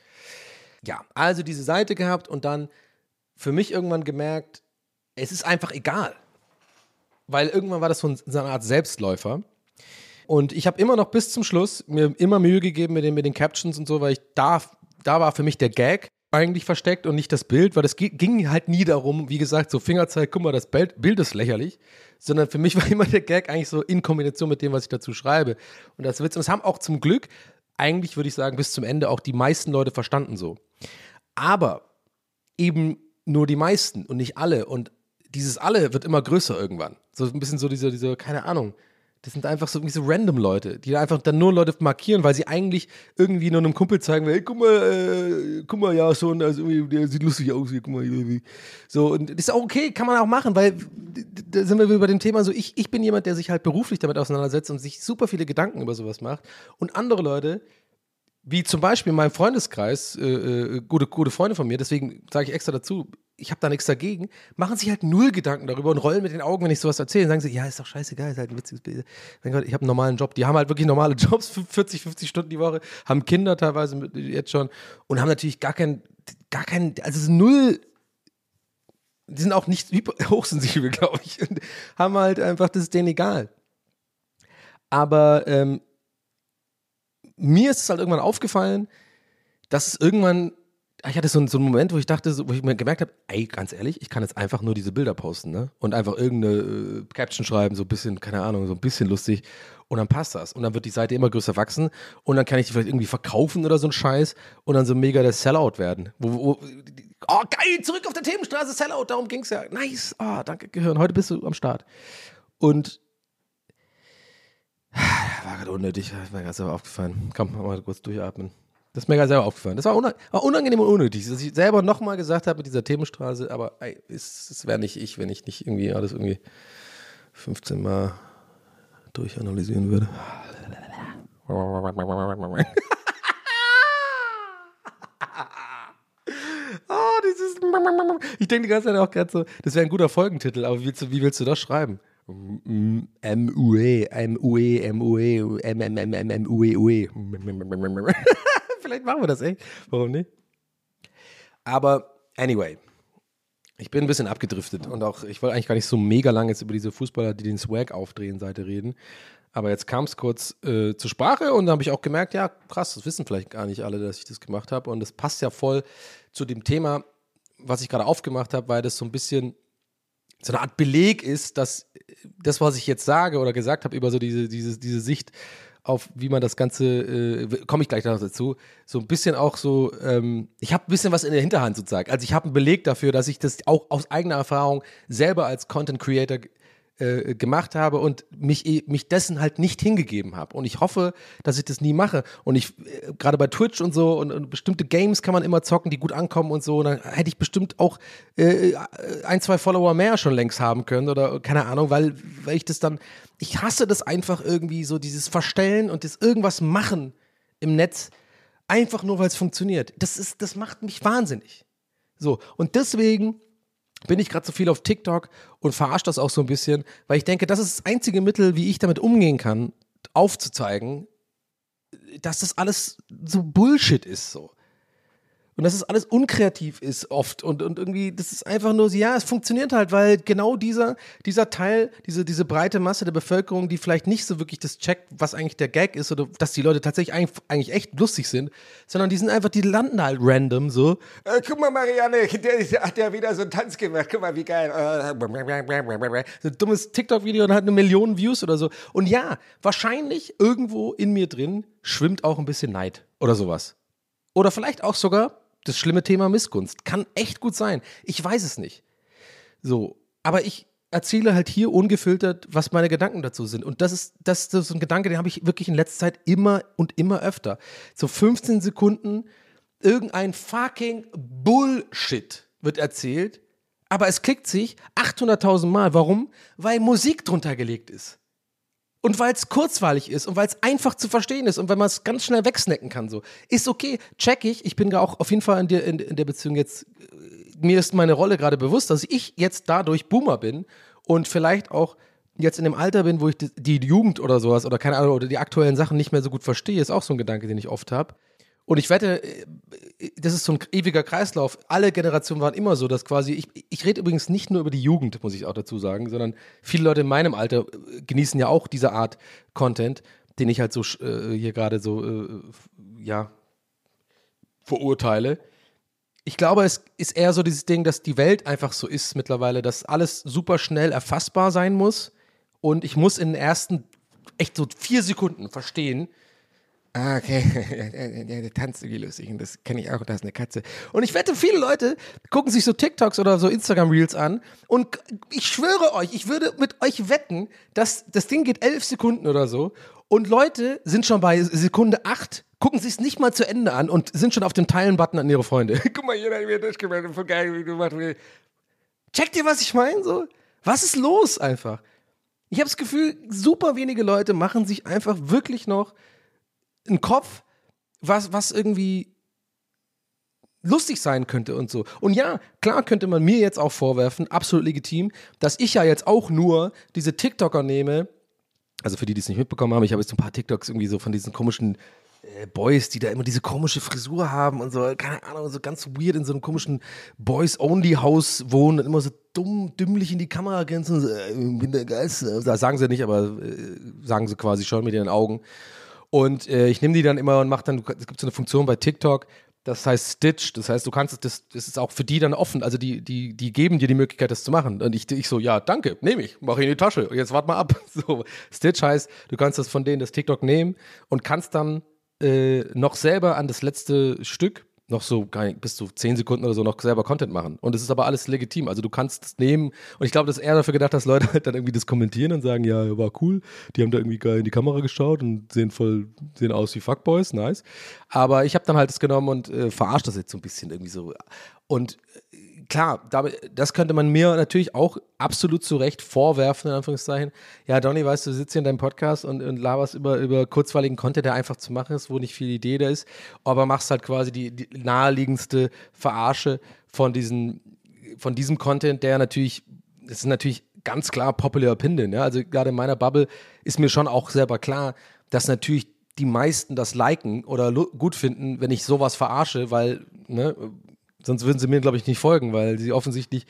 [SPEAKER 2] Ja, also diese Seite gehabt und dann für mich irgendwann gemerkt, es ist einfach egal. Weil irgendwann war das so, eine Art Selbstläufer. Und ich habe immer noch bis zum Schluss mir immer Mühe gegeben mit den, mit den Captions und so, weil ich da, da war für mich der Gag eigentlich versteckt und nicht das Bild, weil es ging halt nie darum, wie gesagt, so Fingerzeig, guck mal, das Bild ist lächerlich, sondern für mich war immer der Gag eigentlich so in Kombination mit dem, was ich dazu schreibe. Und das Witz, und das haben auch zum Glück, eigentlich würde ich sagen, bis zum Ende auch die meisten Leute verstanden so. Aber eben nur die meisten und nicht alle. Und dieses alle wird immer größer irgendwann. So ein bisschen so diese, diese, keine Ahnung, das sind einfach so, so random Leute, die einfach dann nur Leute markieren, weil sie eigentlich irgendwie nur einem Kumpel zeigen, hey, guck mal, äh, guck mal, ja, schon, also der sieht lustig aus hier, guck mal. Hier. So, und das ist auch okay, kann man auch machen, weil da sind wir über dem Thema so, ich, ich bin jemand, der sich halt beruflich damit auseinandersetzt und sich super viele Gedanken über sowas macht. Und andere Leute, wie zum Beispiel in meinem Freundeskreis, äh, äh, gute, gute Freunde von mir, deswegen sage ich extra dazu, ich habe da nichts dagegen, machen sich halt null Gedanken darüber und rollen mit den Augen, wenn ich sowas erzähle. Sagen sie, ja, ist doch scheißegal, ist halt ein witziges Bild. Mein Gott, ich habe einen normalen Job. Die haben halt wirklich normale Jobs, 40, 50 Stunden die Woche, haben Kinder teilweise jetzt schon und haben natürlich gar kein, gar kein, also null die sind auch nicht hochsensibel, glaube ich. Und haben halt einfach, das ist denen egal. Aber ähm, mir ist es halt irgendwann aufgefallen, dass es irgendwann, ich hatte so, so einen Moment, wo ich dachte, wo ich mir gemerkt habe, ey, ganz ehrlich, ich kann jetzt einfach nur diese Bilder posten, ne? Und einfach irgendeine äh, Caption schreiben, so ein bisschen, keine Ahnung, so ein bisschen lustig. Und dann passt das. Und dann wird die Seite immer größer wachsen. Und dann kann ich die vielleicht irgendwie verkaufen oder so ein Scheiß. Und dann so mega der Sellout werden. Wo, wo, oh, geil, zurück auf der Themenstraße, Sellout, darum ging's ja. Nice, oh, danke, Gehirn, heute bist du am Start. Und war gerade unnötig, ist mir gerade selber aufgefallen. Komm, mal kurz durchatmen. Das ist mir gerade selber aufgefallen. Das war, unangenehm und unnötig, dass ich selber nochmal gesagt habe mit dieser Themenstraße, aber es, wäre nicht ich, wenn ich nicht irgendwie alles irgendwie 15 Mal durchanalysieren würde. oh. Ich denke die ganze Zeit auch gerade so, das wäre ein guter Folgentitel, aber wie willst du, wie willst du das schreiben? M-U-E, M-U-E, M-U-E, M-M-M-M-U-E, Vielleicht machen wir das echt. Warum nicht? Aber anyway, ich bin ein bisschen abgedriftet und auch, ich wollte eigentlich gar nicht so mega lange jetzt über diese Fußballer, die den Swag aufdrehen, Seite reden. Aber jetzt kam es kurz äh, zur Sprache und da habe ich auch gemerkt, ja, krass, das wissen vielleicht gar nicht alle, dass ich das gemacht habe. Und das passt ja voll zu dem Thema, was ich gerade aufgemacht habe, weil das so ein bisschen so eine Art Beleg ist, dass das, was ich jetzt sage oder gesagt habe über so diese, diese, diese Sicht auf, wie man das Ganze, äh, komme ich gleich noch dazu, so ein bisschen auch so, ähm, ich habe ein bisschen was in der Hinterhand sozusagen. Also ich habe einen Beleg dafür, dass ich das auch aus eigener Erfahrung selber als Content Creator äh, gemacht habe und mich, eh- mich dessen halt nicht hingegeben habe. Und ich hoffe, dass ich das nie mache. Und ich, äh, gerade bei Twitch und so und, und bestimmte Games kann man immer zocken, die gut ankommen und so. Und dann hätte ich bestimmt auch äh, ein, zwei Follower mehr schon längst haben können oder keine Ahnung, weil, weil ich das dann, ich hasse das einfach irgendwie so, dieses Verstellen und das irgendwas machen im Netz, einfach nur weil es funktioniert. Das ist, das macht mich wahnsinnig. So, und deswegen bin ich gerade so viel auf TikTok und verarsche das auch so ein bisschen, weil ich denke, das ist das einzige Mittel, wie ich damit umgehen kann, aufzuzeigen, dass das alles so Bullshit ist so. Und dass es alles unkreativ ist oft und, und irgendwie, das ist einfach nur, so, ja, es funktioniert halt, weil genau dieser, dieser Teil, diese, diese breite Masse der Bevölkerung, die vielleicht nicht so wirklich das checkt, was eigentlich der Gag ist oder dass die Leute tatsächlich eigentlich, eigentlich echt lustig sind, sondern die sind einfach, die landen halt random so.
[SPEAKER 4] Äh, guck mal, Marianne, der, der hat ja wieder so einen Tanz gemacht. Guck mal, wie geil. Äh,
[SPEAKER 2] So ein dummes TikTok-Video und hat eine Million Views oder so. Und ja, wahrscheinlich irgendwo in mir drin schwimmt auch ein bisschen Neid oder sowas. Oder vielleicht auch sogar das schlimme Thema Missgunst. Kann echt gut sein. Ich weiß es nicht. So, aber ich erzähle halt hier ungefiltert, was meine Gedanken dazu sind. Und das ist, das ist so ein Gedanke, den habe ich wirklich in letzter Zeit immer und immer öfter. So 15 Sekunden, irgendein fucking Bullshit wird erzählt, aber es klickt sich 800.000 Mal. Warum? Weil Musik drunter gelegt ist. Und weil es kurzweilig ist und weil es einfach zu verstehen ist und weil man es ganz schnell wegsnacken kann, so. Ist okay, check ich. Ich bin ja auch auf jeden Fall in der, in, in der Beziehung jetzt, äh, mir ist meine Rolle gerade bewusst, dass ich jetzt dadurch Boomer bin und vielleicht auch jetzt in dem Alter bin, wo ich die, die Jugend oder sowas oder keine Ahnung, oder die aktuellen Sachen nicht mehr so gut verstehe, ist auch so ein Gedanke, den ich oft habe. Und ich wette, äh, das ist so ein ewiger Kreislauf. Alle Generationen waren immer so, dass quasi, ich, ich rede übrigens nicht nur über die Jugend, muss ich auch dazu sagen, sondern viele Leute in meinem Alter äh, genießen ja auch diese Art Content, den ich halt so äh, hier gerade so, äh, ja, verurteile. Ich glaube, es ist eher so dieses Ding, dass die Welt einfach so ist mittlerweile, dass alles super schnell erfassbar sein muss. Und ich muss in den ersten echt so vier Sekunden verstehen, Ah, okay. Der, tanzt irgendwie lustig und das kenne ich auch, da ist eine Katze. Und ich wette, viele Leute gucken sich so TikToks oder so Instagram-Reels an und ich schwöre euch, ich würde mit euch wetten, dass das Ding geht elf Sekunden oder so und Leute sind schon bei Sekunde acht, gucken sich es nicht mal zu Ende an und sind schon auf dem Teilen-Button an ihre Freunde.
[SPEAKER 4] guck mal, jeder hat mir das gemacht. Voll geil, wie du machst.
[SPEAKER 2] Checkt ihr, was ich meine? So? Was ist los einfach? Ich habe das Gefühl, super wenige Leute machen sich einfach wirklich noch einen Kopf, was, was irgendwie lustig sein könnte und so. Und ja, klar könnte man mir jetzt auch vorwerfen, absolut legitim, dass ich ja jetzt auch nur diese TikToker nehme, also für die, die es nicht mitbekommen haben, ich habe jetzt ein paar TikToks irgendwie so von diesen komischen äh, Boys, die da immer diese komische Frisur haben und so, keine Ahnung, so ganz weird in so einem komischen Boys-Only-Haus wohnen und immer so dumm, dümmlich in die Kamera grenzen und so, äh, bin der Geilste. Das sagen sie nicht, aber äh, sagen sie quasi schon mit ihren Augen. Und äh, ich nehme die dann immer und mache dann, es gibt so eine Funktion bei TikTok, das heißt Stitch, das heißt, du kannst das, das ist auch für die dann offen, also die, die, die geben dir die Möglichkeit, das zu machen. Und ich, ich so, ja, danke, nehme ich, mache in die Tasche, jetzt warte mal ab. So, Stitch heißt, du kannst das von denen, das TikTok nehmen und kannst dann äh, noch selber an das letzte Stück noch so bis zu zehn Sekunden oder so noch selber Content machen. Und es ist aber alles legitim. Also du kannst es nehmen. Und ich glaube, dass er dafür gedacht, dass Leute halt dann irgendwie das kommentieren und sagen, ja, war cool. Die haben da irgendwie geil in die Kamera geschaut und sehen voll, sehen aus wie Fuckboys, nice. Aber ich habe dann halt das genommen und äh, verarscht das jetzt so ein bisschen irgendwie so. Und klar, das könnte man mir natürlich auch absolut zu Recht vorwerfen, in Anführungszeichen. Ja, Donny, weißt du, du sitzt hier in deinem Podcast und, und laberst über, über kurzweiligen Content, der einfach zu machen ist, wo nicht viel Idee da ist, aber machst halt quasi die, die naheliegendste Verarsche von, diesen, von diesem Content, der natürlich, das ist natürlich ganz klar Popular Opinion. Ja? Also gerade in meiner Bubble ist mir schon auch selber klar, dass natürlich die meisten das liken oder gut finden, wenn ich sowas verarsche, weil, ne, sonst würden sie mir, glaube ich, nicht folgen, weil sie offensichtlich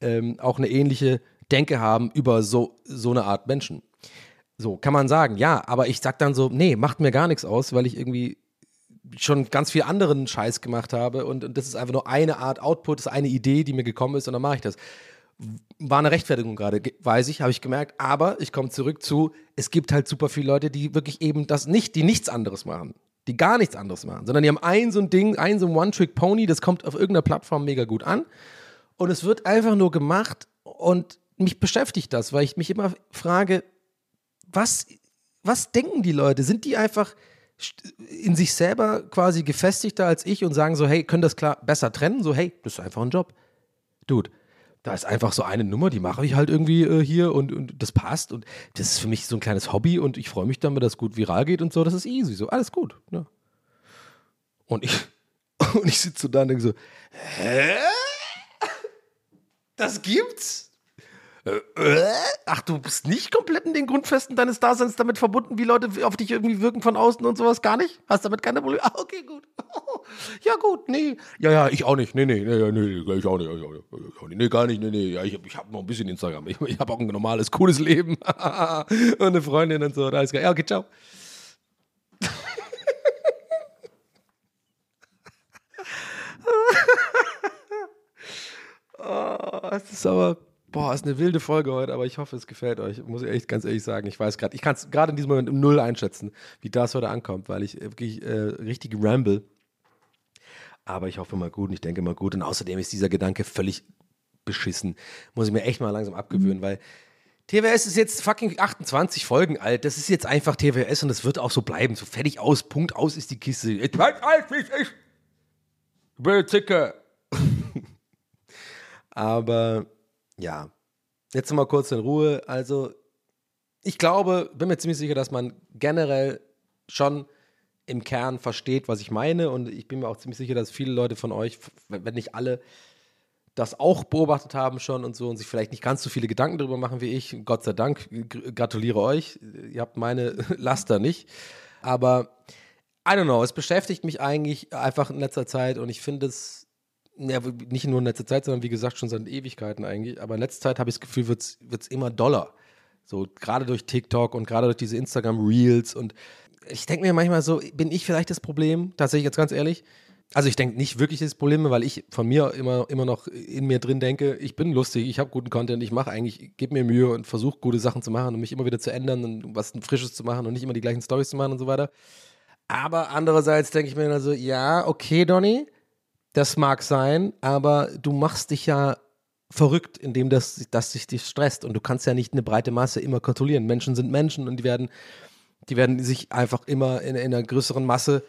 [SPEAKER 2] ähm, auch eine ähnliche Denke haben über so, so eine Art Menschen. So, kann man sagen, ja, aber ich sag dann so, nee, macht mir gar nichts aus, weil ich irgendwie schon ganz viel anderen Scheiß gemacht habe und, und das ist einfach nur eine Art Output, das ist eine Idee, die mir gekommen ist und dann mache ich das. War eine Rechtfertigung gerade, weiß ich, habe ich gemerkt, aber ich komme zurück zu, es gibt halt super viele Leute, die wirklich eben das nicht, die nichts anderes machen die gar nichts anderes machen, sondern die haben ein so ein Ding, ein so ein One-Trick-Pony, das kommt auf irgendeiner Plattform mega gut an und es wird einfach nur gemacht und mich beschäftigt das, weil ich mich immer frage, was, was denken die Leute? Sind die einfach in sich selber quasi gefestigter als ich und sagen so, hey, können das klar besser trennen? So, hey, das ist einfach ein Job. Dude, da ist einfach so eine Nummer, die mache ich halt irgendwie äh, hier und, und das passt und das ist für mich so ein kleines Hobby und ich freue mich dann, wenn das gut viral geht und so, das ist easy, so, alles gut. Ja. Und ich, und ich sitze so da und denke so, hä? Das gibt's? Ach, du bist nicht komplett in den Grundfesten deines Daseins damit verbunden, wie Leute auf dich irgendwie wirken von außen und sowas gar nicht? Hast damit keine Probleme? Ah, okay, gut. Ja, gut, nee. Ja, ja, ich auch nicht. Nee, nee, nee, nee, ich auch nicht. Ich auch nicht. Nee, gar nicht. Nee, nee. Ja, ich ich habe noch ein bisschen Instagram. Ich, ich habe auch ein normales, cooles Leben. und eine Freundin und so. Alles geil. Ja, okay, ciao. Oh, es ist aber, boah, ist eine wilde Folge heute, aber ich hoffe, es gefällt euch. Muss ich echt ganz ehrlich sagen. Ich weiß gerade, ich kann es gerade in diesem Moment um null einschätzen, wie das heute ankommt, weil ich wirklich äh, richtig ramble. Aber ich hoffe mal gut und ich denke mal gut. Und außerdem ist dieser Gedanke völlig beschissen. Muss ich mir echt mal langsam abgewöhnen, weil TWS ist jetzt fucking 28 Folgen alt. Das ist jetzt einfach TWS und das wird auch so bleiben. So fertig aus, Punkt aus ist die Kiste. Ich weiß alt, wie. Ich bin Zicke. Aber ja, jetzt mal kurz in Ruhe. Also, ich glaube, bin mir ziemlich sicher, dass man generell schon im Kern versteht, was ich meine. Und ich bin mir auch ziemlich sicher, dass viele Leute von euch, wenn nicht alle, das auch beobachtet haben schon und so und sich vielleicht nicht ganz so viele Gedanken darüber machen wie ich. Gott sei Dank, Gr- gratuliere euch. Ihr habt meine Laster nicht. Aber I don't know, es beschäftigt mich eigentlich einfach in letzter Zeit und ich finde es ja, nicht nur in letzter Zeit, sondern wie gesagt schon seit Ewigkeiten eigentlich. Aber in letzter Zeit habe ich das Gefühl, wird es immer doller. So gerade durch TikTok und gerade durch diese Instagram-Reels. Und ich denke mir manchmal so, bin ich vielleicht das Problem? Tatsächlich jetzt ganz ehrlich. Also ich denke nicht wirklich das Problem, weil ich von mir immer, immer noch in mir drin denke, ich bin lustig, ich habe guten Content, ich mache eigentlich, gebe mir Mühe und versuche gute Sachen zu machen und mich immer wieder zu ändern und was Frisches zu machen und nicht immer die gleichen Stories zu machen und so weiter. Aber andererseits denke ich mir dann so, ja, okay, Donny, das mag sein, aber du machst dich ja verrückt, indem das, das sich dich stresst. Und du kannst ja nicht eine breite Masse immer kontrollieren. Menschen sind Menschen und die werden, die werden sich einfach immer in, in einer größeren Masse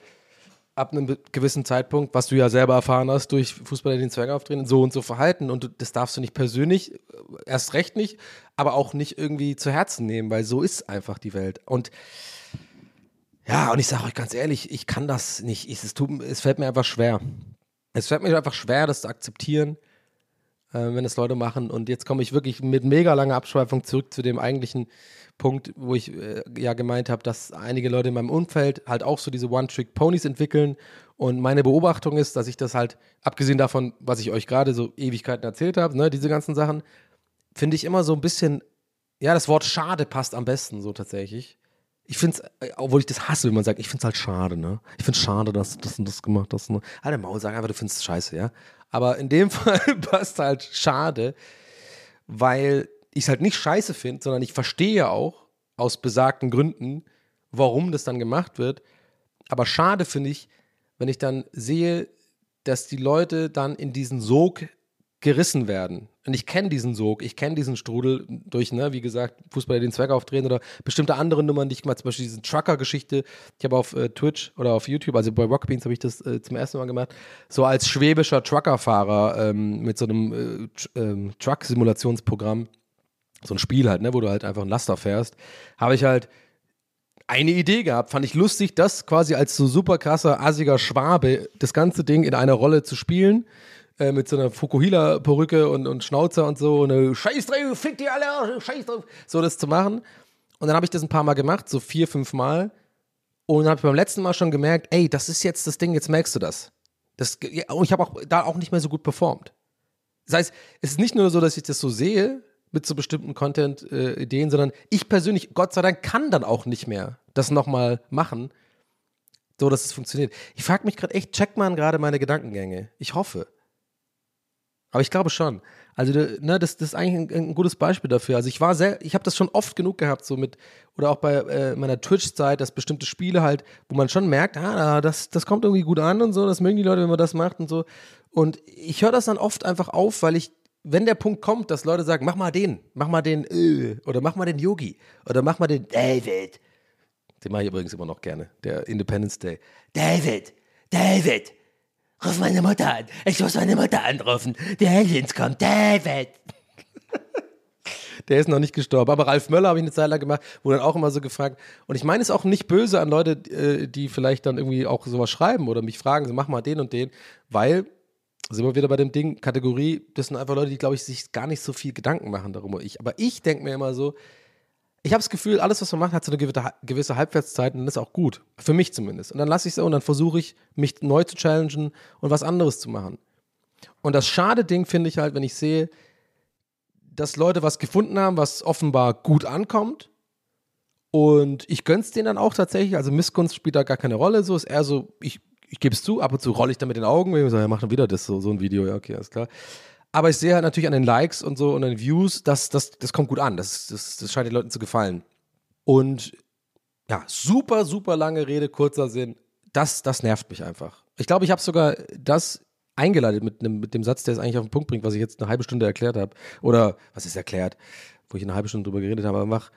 [SPEAKER 2] ab einem gewissen Zeitpunkt, was du ja selber erfahren hast durch Fußballer, die den Zwerg aufdrehen, so und so verhalten. Und das darfst du nicht persönlich, äh, erst recht nicht, aber auch nicht irgendwie zu Herzen nehmen, weil so ist einfach die Welt. Und ja, und ich sage euch ganz ehrlich, ich kann das nicht. Ich, es, tut, es fällt mir einfach schwer. Es fällt mir einfach schwer, das zu akzeptieren, äh, wenn es Leute machen. Und jetzt komme ich wirklich mit mega langer Abschweifung zurück zu dem eigentlichen Punkt, wo ich äh, ja gemeint habe, dass einige Leute in meinem Umfeld halt auch so diese One-Trick-Ponys entwickeln. Und meine Beobachtung ist, dass ich das halt, abgesehen davon, was ich euch gerade so Ewigkeiten erzählt habe, ne, diese ganzen Sachen, finde ich immer so ein bisschen, ja, das Wort schade passt am besten so tatsächlich. Ich finde es, obwohl ich das hasse, wenn man sagt, ich finde es halt schade, ne? Ich finde es schade, dass du das und das gemacht hast. Ne? Alter Maul, sag einfach, du findest es scheiße, ja? Aber in dem Fall passt halt schade, weil ich es halt nicht scheiße finde, sondern ich verstehe auch aus besagten Gründen, warum das dann gemacht wird. Aber schade finde ich, wenn ich dann sehe, dass die Leute dann in diesen Sog gerissen werden. Und ich kenne diesen Sog, ich kenne diesen Strudel durch, ne, wie gesagt, Fußballer den Zwerg aufdrehen oder bestimmte andere Nummern, die ich mal, zum Beispiel diese Trucker-Geschichte, ich habe auf äh, Twitch oder auf YouTube, also bei Rockbeans habe ich das äh, zum ersten Mal gemacht, so als schwäbischer Truckerfahrer ähm, mit so einem äh, ähm, Truck-Simulationsprogramm, so ein Spiel halt, ne, wo du halt einfach einen Laster fährst, habe ich halt eine Idee gehabt. Fand ich lustig, das quasi als so super krasser, assiger Schwabe, das ganze Ding in einer Rolle zu spielen. Äh, mit so einer Fukuhila-Perücke und, und Schnauzer und so. Und eine Scheiß drauf, fick die alle, Scheiß drauf. So das zu machen. Und dann habe ich das ein paar Mal gemacht, so vier, fünf Mal. Und dann habe ich beim letzten Mal schon gemerkt, ey, das ist jetzt das Ding, jetzt merkst du das. das ich habe auch da auch nicht mehr so gut performt. Das heißt, es ist nicht nur so, dass ich das so sehe mit so bestimmten Content-Ideen, sondern ich persönlich, Gott sei Dank, kann dann auch nicht mehr das nochmal machen, so dass es funktioniert. Ich frage mich gerade echt, checkt man gerade meine Gedankengänge? Ich hoffe. Aber ich glaube schon. Also, ne, das, das ist eigentlich ein, ein gutes Beispiel dafür. Also, ich war sehr, ich habe das schon oft genug gehabt, so mit, oder auch bei äh, meiner Twitch-Zeit, dass bestimmte Spiele halt, wo man schon merkt, ah, das, das kommt irgendwie gut an und so, das mögen die Leute, wenn man das macht und so. Und ich höre das dann oft einfach auf, weil ich wenn der Punkt kommt, dass Leute sagen, mach mal den, mach mal den, äh, oder mach mal den Yogi, oder mach mal den David. Den mache ich übrigens immer noch gerne, der Independence Day. David, David, ruf meine Mutter an. Ich muss meine Mutter anrufen. Der Aliens kommt, David. Der ist noch nicht gestorben. Aber Ralf Möller habe ich eine Zeit lang gemacht, wurde dann auch immer so gefragt. Und ich meine es auch nicht böse an Leute, äh, die vielleicht dann irgendwie auch sowas schreiben oder mich fragen, so mach mal den und den, weil sind wir wieder bei dem Ding, Kategorie, das sind einfach Leute, die, glaube ich, sich gar nicht so viel Gedanken machen darum. Ich, aber ich denke mir immer so, ich habe das Gefühl, alles, was man macht, hat so eine gewisse, gewisse Halbwertszeit und das ist auch gut. Für mich zumindest. Und dann lasse ich es und dann versuche ich, mich neu zu challengen und was anderes zu machen. Und das schade Ding finde ich halt, wenn ich sehe, dass Leute was gefunden haben, was offenbar gut ankommt. Und ich gönn's denen dann auch tatsächlich. Also Missgunst spielt da gar keine Rolle. So ist eher so, ich, ich gebe es zu, ab und zu rolle ich da mit den Augen, wenn ich sage, ja, mach wieder das, so, so ein Video, ja, okay, alles klar. Aber ich sehe halt natürlich an den Likes und so und den Views, dass das, das kommt gut an. Das, das, das scheint den Leuten zu gefallen. Und ja, super, super lange Rede, kurzer Sinn. Das, das nervt mich einfach. Ich glaube, ich habe sogar das eingeleitet mit, einem, mit dem Satz, der es eigentlich auf den Punkt bringt, was ich jetzt eine halbe Stunde erklärt habe. Oder was ist erklärt, wo ich eine halbe Stunde drüber geredet habe. Aber mach,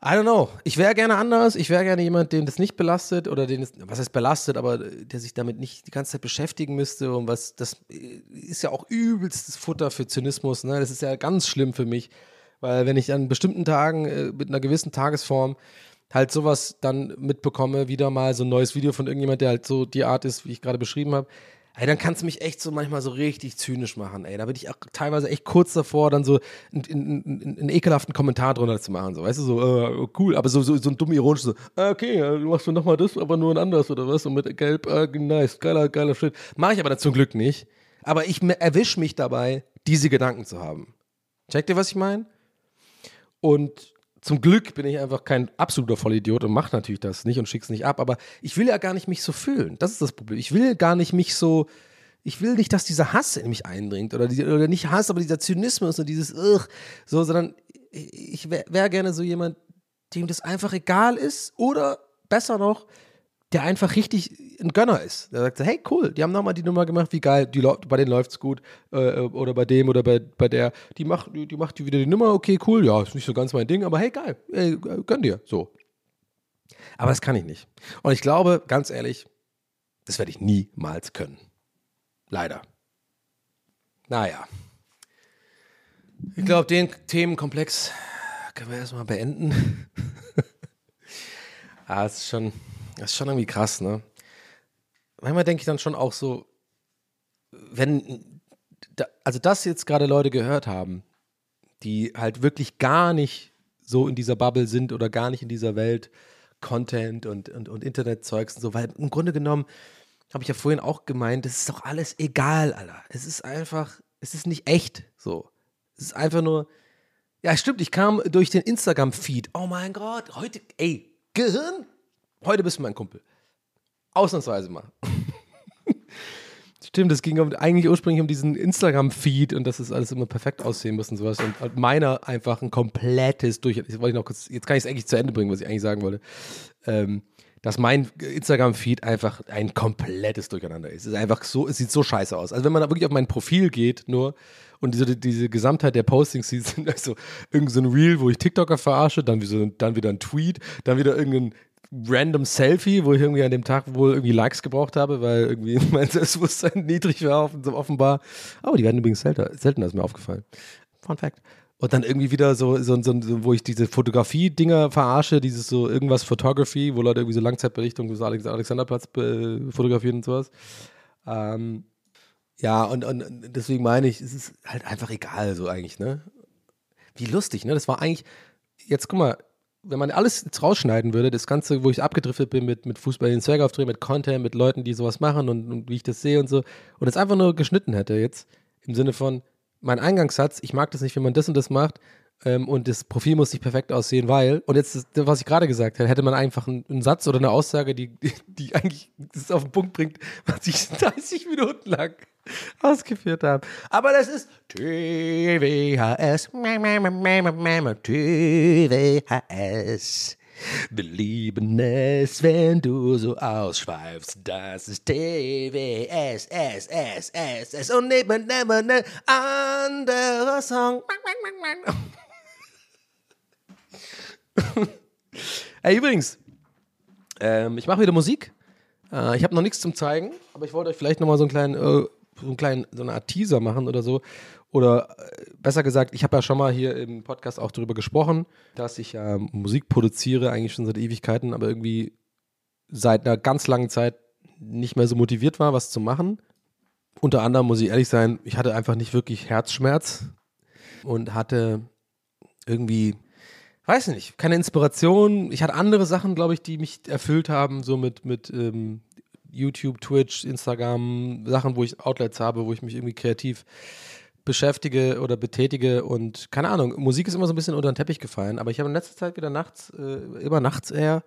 [SPEAKER 2] I don't know. Ich wäre gerne anders. Ich wäre gerne jemand, den das nicht belastet oder den es, was heißt belastet, aber der sich damit nicht die ganze Zeit beschäftigen müsste. Und was, das ist ja auch übelstes Futter für Zynismus. Ne? Das ist ja ganz schlimm für mich. Weil wenn ich an bestimmten Tagen äh, mit einer gewissen Tagesform halt sowas dann mitbekomme, wieder mal so ein neues Video von irgendjemand, der halt so die Art ist, wie ich gerade beschrieben habe, Ey, dann kannst du mich echt so manchmal so richtig zynisch machen, ey. Da bin ich auch teilweise echt kurz davor, dann so einen, einen, einen ekelhaften Kommentar drunter zu machen. So, weißt du, so, äh, cool, aber so, so, so ein dumm ironisch, so, ah, okay, du machst du nochmal das, aber nur ein anderes oder was? Und mit Gelb, äh, nice, geiler, geiler Shit. Mache ich aber dann zum Glück nicht. Aber ich erwische mich dabei, diese Gedanken zu haben. Checkt ihr, was ich meine? Und zum Glück bin ich einfach kein absoluter Vollidiot und mache natürlich das nicht und schick's nicht ab, aber ich will ja gar nicht mich so fühlen. Das ist das Problem. Ich will gar nicht mich so, ich will nicht, dass dieser Hass in mich eindringt oder, die, oder nicht Hass, aber dieser Zynismus und dieses Ugh, so, sondern ich wäre wär gerne so jemand, dem das einfach egal ist oder besser noch, der einfach richtig ein Gönner ist. Der sagt, hey, cool, die haben nochmal die Nummer gemacht, wie geil, die, bei denen läuft's gut. Äh, oder bei dem oder bei, bei der, die macht, die, die macht wieder die Nummer, okay, cool, ja, ist nicht so ganz mein Ding, aber hey, geil, ey, gönn dir, so. Aber das kann ich nicht. Und ich glaube, ganz ehrlich, das werde ich niemals können. Leider. Naja. Ich glaube, den Themenkomplex können wir erstmal beenden. ah, es ist schon das ist schon irgendwie krass, ne? Manchmal denke ich dann schon auch so, wenn, also das jetzt gerade Leute gehört haben, die halt wirklich gar nicht so in dieser Bubble sind oder gar nicht in dieser Welt Content und, und, und Internetzeugs und so, weil im Grunde genommen, habe ich ja vorhin auch gemeint, es ist doch alles egal, Alter. Es ist einfach, es ist nicht echt so. Es ist einfach nur, ja, stimmt, ich kam durch den Instagram-Feed. Oh mein Gott, heute, ey, Gehirn Heute bist du mein Kumpel. Ausnahmsweise mal. Stimmt, es ging um, eigentlich ursprünglich um diesen Instagram-Feed und dass es alles immer perfekt aussehen muss und sowas. Und meiner einfach ein komplettes Durch. Jetzt, wollte ich noch kurz, jetzt kann ich es eigentlich zu Ende bringen, was ich eigentlich sagen wollte. Ähm, dass mein Instagram-Feed einfach ein komplettes Durcheinander ist. Es ist einfach so, es sieht so scheiße aus. Also wenn man da wirklich auf mein Profil geht, nur und diese, diese Gesamtheit der Postings, die sind also irgend so ein Reel, wo ich TikToker verarsche, dann, so, dann wieder ein Tweet, dann wieder irgendein random Selfie, wo ich irgendwie an dem Tag wohl irgendwie Likes gebraucht habe, weil irgendwie mein Selbstbewusstsein niedrig war, offenbar. Aber die werden übrigens seltener, seltener ist mir aufgefallen. Fun Fact. Und dann irgendwie wieder so, so, so, so wo ich diese Fotografie-Dinger verarsche, dieses so irgendwas Photography, wo Leute irgendwie so Langzeitbelichtung des Alexanderplatz äh, fotografieren und sowas. Ähm, ja, und, und deswegen meine ich, es ist halt einfach egal, so eigentlich, ne? Wie lustig, ne? Das war eigentlich, jetzt guck mal, wenn man alles jetzt rausschneiden würde, das Ganze, wo ich abgedriftet bin mit, mit Fußball in Zwerg aufdrehen, mit Content, mit Leuten, die sowas machen und, und wie ich das sehe und so, und es einfach nur geschnitten hätte jetzt, im Sinne von, mein Eingangssatz, ich mag das nicht, wenn man das und das macht, ähm, und das Profil muss nicht perfekt aussehen, weil, und jetzt, was ich gerade gesagt habe, hätte man einfach einen, einen, Satz oder eine Aussage, die, die, eigentlich das auf den Punkt bringt, was ich 30 Minuten lang ausgeführt habe. Aber das ist TWHS. TWHS. Wir lieben es, wenn du so ausschweifst. Das ist TWS, S, S, S, S und neben ein anderer Song. Ey, übrigens, ähm, ich mache wieder Musik. Äh, ich habe noch nichts zum zeigen, aber ich wollte euch vielleicht nochmal so einen kleinen, äh, so einen kleinen, so eine Art Teaser machen oder so. Oder äh, besser gesagt, ich habe ja schon mal hier im Podcast auch darüber gesprochen, dass ich ja Musik produziere, eigentlich schon seit Ewigkeiten, aber irgendwie seit einer ganz langen Zeit nicht mehr so motiviert war, was zu machen. Unter anderem muss ich ehrlich sein, ich hatte einfach nicht wirklich Herzschmerz und hatte irgendwie, weiß nicht, keine Inspiration. Ich hatte andere Sachen, glaube ich, die mich erfüllt haben, so mit, mit ähm, YouTube, Twitch, Instagram, Sachen, wo ich Outlets habe, wo ich mich irgendwie kreativ beschäftige oder betätige und keine Ahnung, Musik ist immer so ein bisschen unter den Teppich gefallen, aber ich habe in letzter Zeit wieder nachts, äh, immer nachts eher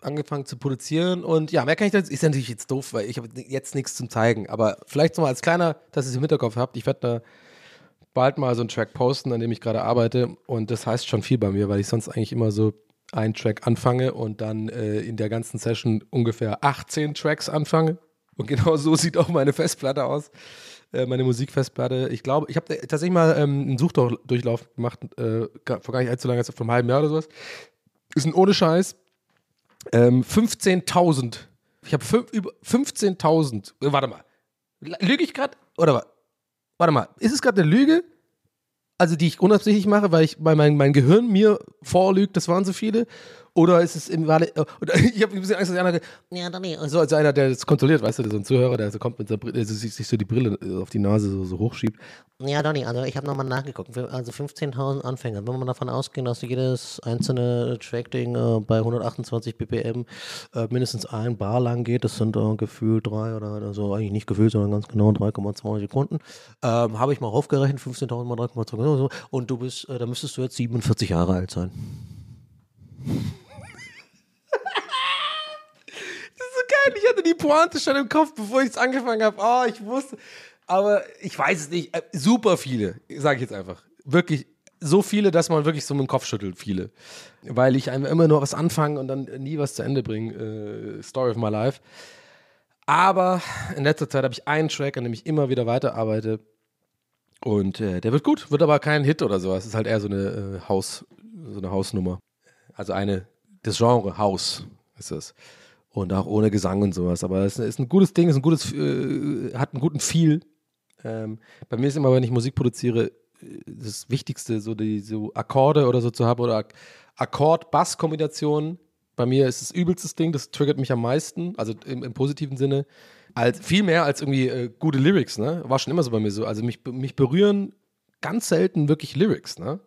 [SPEAKER 2] angefangen zu produzieren und ja, mehr kann ich das, ist natürlich jetzt doof, weil ich habe jetzt nichts zum zeigen, aber vielleicht so mal als kleiner, dass ihr es im Hinterkopf habt, ich werde da bald mal so einen Track posten, an dem ich gerade arbeite und das heißt schon viel bei mir, weil ich sonst eigentlich immer so einen Track anfange und dann äh, in der ganzen Session ungefähr 18 Tracks anfange und genau so sieht auch meine Festplatte aus äh, meine Musikfestplatte. Ich glaube, ich habe tatsächlich mal ähm, einen Suchdurchlauf gemacht, äh, vor gar nicht allzu lange, vor einem halben Jahr oder sowas. Ist ein ohne Scheiß. Ähm, 15.000. Ich habe über 15.000. Äh, warte mal. Lüge ich gerade? Oder warte mal. Ist es gerade eine Lüge? Also, die ich unabsichtlich mache, weil ich, weil mein, mein Gehirn mir vorlügt, das waren so viele. Oder ist es im Wale, oder ich habe ein bisschen Angst, dass einer, ja, Danny, so als einer, der das kontrolliert, weißt du, so ein Zuhörer, der so kommt mit der sich, sich so die Brille auf die Nase so, so hochschiebt.
[SPEAKER 3] Ja, Donny, also ich habe nochmal nachgeguckt. Also 15.000 Anfänger. Wenn man davon ausgehen, dass jedes einzelne Track-Ding äh, bei 128 BPM äh, mindestens ein Bar lang geht, das sind äh, gefühlt drei oder also eigentlich nicht gefühlt, sondern ganz genau 3,2 Sekunden, ähm, habe ich mal aufgerechnet, 15.000 mal 3,2 Sekunden. Und du bist, äh, da müsstest du jetzt 47 Jahre alt sein.
[SPEAKER 2] Geil. Ich hatte die Pointe schon im Kopf, bevor ich es angefangen habe. Oh, ich wusste. Aber ich weiß es nicht. Äh, super viele, sage ich jetzt einfach. Wirklich so viele, dass man wirklich so mit dem Kopf schüttelt, viele. Weil ich immer nur was anfange und dann nie was zu Ende bringe. Äh, Story of my life. Aber in letzter Zeit habe ich einen Track, an dem ich immer wieder weiterarbeite. Und äh, der wird gut, wird aber kein Hit oder sowas. Ist halt eher so eine äh, Haus, so eine Hausnummer. Also eine, das Genre Haus ist das und auch ohne Gesang und sowas. Aber es ist ein gutes Ding, ist ein gutes, äh, hat einen guten Feel. Ähm, bei mir ist immer, wenn ich Musik produziere, das Wichtigste, so die so Akkorde oder so zu haben oder Akkord-Bass-Kombinationen. Bei mir ist das übelstes Ding, das triggert mich am meisten, also im, im positiven Sinne. Als, viel mehr als irgendwie äh, gute Lyrics, ne? War schon immer so bei mir so. Also mich, mich berühren ganz selten wirklich Lyrics, ne?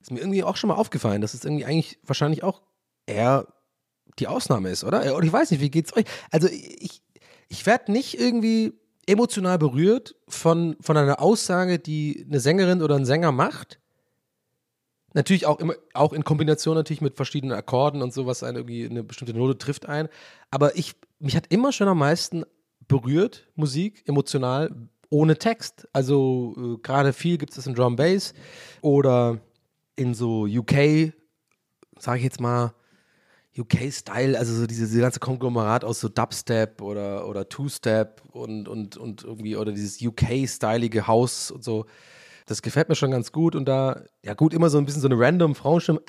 [SPEAKER 2] Ist mir irgendwie auch schon mal aufgefallen, dass es irgendwie eigentlich wahrscheinlich auch eher die Ausnahme ist, oder? Und ich weiß nicht, wie geht's euch? Also ich, ich werde nicht irgendwie emotional berührt von, von einer Aussage, die eine Sängerin oder ein Sänger macht. Natürlich auch immer, auch in Kombination natürlich mit verschiedenen Akkorden und so, was eine irgendwie eine bestimmte Note trifft ein. Aber ich, mich hat immer schon am meisten berührt, Musik, emotional, ohne Text. Also äh, gerade viel gibt es in Drum Bass oder in so UK, sage ich jetzt mal, UK-Style, also so diese, diese, ganze Konglomerat aus so Dubstep oder, oder Two-Step und, und, und irgendwie, oder dieses UK-stylige Haus und so. Das gefällt mir schon ganz gut und da, ja gut, immer so ein bisschen so eine random Frauenstimme.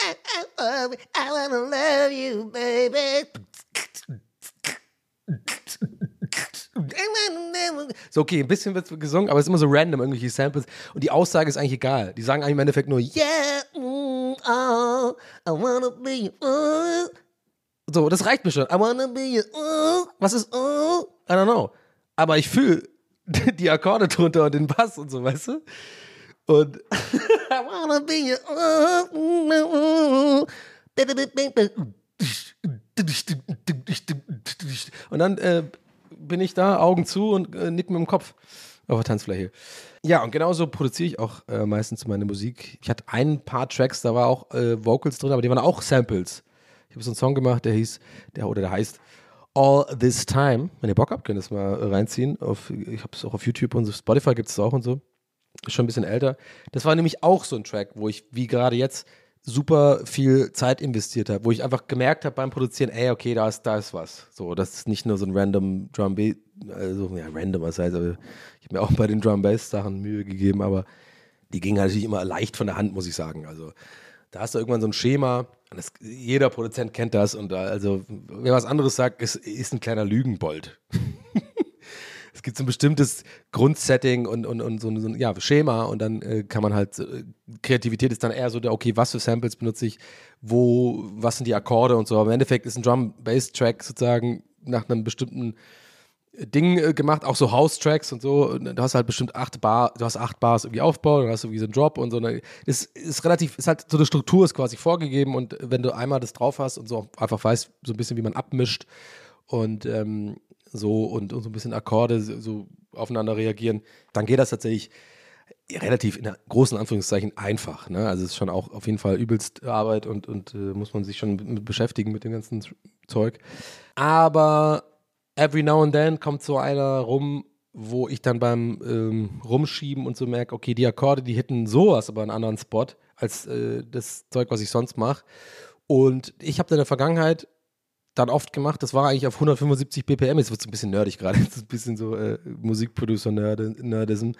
[SPEAKER 2] I, wanna love you, baby. So, okay, ein bisschen wird gesungen, aber es ist immer so random, irgendwelche Samples. Und die Aussage ist eigentlich egal. Die sagen eigentlich im Endeffekt nur, yeah, mm, oh, I wanna be, oh. So, das reicht mir schon. I wanna be, uh, was ist, uh, I don't know. Aber ich fühle die Akkorde drunter und den Bass und so, weißt du? Und I wanna be, uh, und dann äh, bin ich da, Augen zu und äh, nick mit dem Kopf auf der Tanzfläche. Ja, und genauso produziere ich auch äh, meistens meine Musik. Ich hatte ein paar Tracks, da war auch äh, Vocals drin, aber die waren auch Samples. Ich habe so einen Song gemacht, der hieß, der oder der heißt All This Time. Wenn ihr Bock habt, könnt ihr das mal reinziehen. Auf, ich habe es auch auf YouTube und so, Spotify gibt es auch und so. Ist schon ein bisschen älter. Das war nämlich auch so ein Track, wo ich, wie gerade jetzt, super viel Zeit investiert habe, wo ich einfach gemerkt habe beim Produzieren, ey, okay, da ist, da ist was. So, das ist nicht nur so ein random Drum Bass, also ja, random, was heißt, aber ich habe mir auch bei den Drum Bass Sachen Mühe gegeben, aber die gingen natürlich immer leicht von der Hand, muss ich sagen. Also da hast du irgendwann so ein Schema, das, jeder Produzent kennt das und also wer was anderes sagt, ist, ist ein kleiner Lügenbold. es gibt so ein bestimmtes Grundsetting und, und, und so, ein, so ein ja, Schema und dann äh, kann man halt, äh, Kreativität ist dann eher so der, okay, was für Samples benutze ich, wo, was sind die Akkorde und so. Aber im Endeffekt ist ein Drum-Bass-Track sozusagen nach einem bestimmten Ding äh, gemacht, auch so House-Tracks und so. Du hast halt bestimmt acht Bar, du hast acht Bars irgendwie Aufbau, dann hast du wie so einen Drop und so. Es ist relativ, ist halt so eine Struktur ist quasi vorgegeben und wenn du einmal das drauf hast und so einfach weißt, so ein bisschen wie man abmischt und ähm, so und, und so ein bisschen Akkorde so aufeinander reagieren, dann geht das tatsächlich relativ in großen Anführungszeichen einfach. Ne? Also es ist schon auch auf jeden Fall übelst Arbeit und, und äh, muss man sich schon mit beschäftigen mit dem ganzen Zeug. Aber every now and then kommt so einer rum, wo ich dann beim ähm, Rumschieben und so merke, okay, die Akkorde, die hätten sowas aber einen anderen Spot als äh, das Zeug, was ich sonst mache. Und ich habe in der Vergangenheit dann oft gemacht. Das war eigentlich auf 175 BPM. Jetzt wird es ein bisschen nerdig gerade. Ein bisschen so äh, Musikproducer-Nerdism.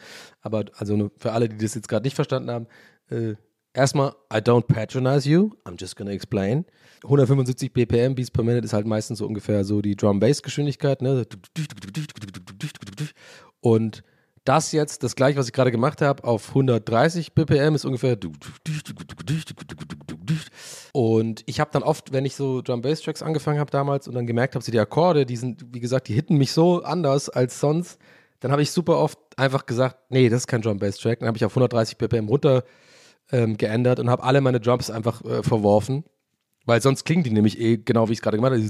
[SPEAKER 2] Aber also für alle, die das jetzt gerade nicht verstanden haben, äh, erstmal, I don't patronize you. I'm just gonna explain. 175 BPM, Beats per Minute ist halt meistens so ungefähr so die Drum-Bass-Geschwindigkeit. Ne? Und das jetzt, das gleiche, was ich gerade gemacht habe, auf 130 BPM ist ungefähr. Und ich habe dann oft, wenn ich so Drum Bass Tracks angefangen habe damals und dann gemerkt habe, die Akkorde, die sind, wie gesagt, die hitten mich so anders als sonst, dann habe ich super oft einfach gesagt, nee, das ist kein Drum Bass Track. Dann habe ich auf 130 BPM runter ähm, geändert und habe alle meine Drums einfach äh, verworfen, weil sonst klingen die nämlich eh genau wie ich es gerade gemacht habe.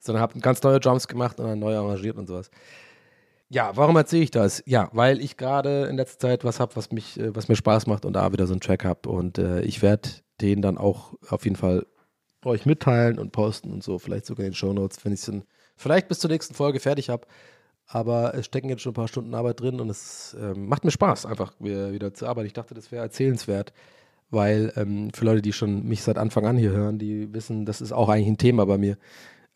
[SPEAKER 2] Sondern habe ganz neue Drums gemacht und dann neu arrangiert und sowas. Ja, warum erzähle ich das? Ja, weil ich gerade in letzter Zeit was habe, was mich, äh, was mir Spaß macht und da wieder so einen Track habe. Und äh, ich werde den dann auch auf jeden Fall euch mitteilen und posten und so, vielleicht sogar in den Show Notes, wenn ich es dann vielleicht bis zur nächsten Folge fertig habe. Aber es stecken jetzt schon ein paar Stunden Arbeit drin und es ähm, macht mir Spaß, einfach wieder, zu arbeiten. Ich dachte, das wäre erzählenswert, weil ähm, für Leute, die schon mich seit Anfang an hier hören, die wissen, das ist auch eigentlich ein Thema bei mir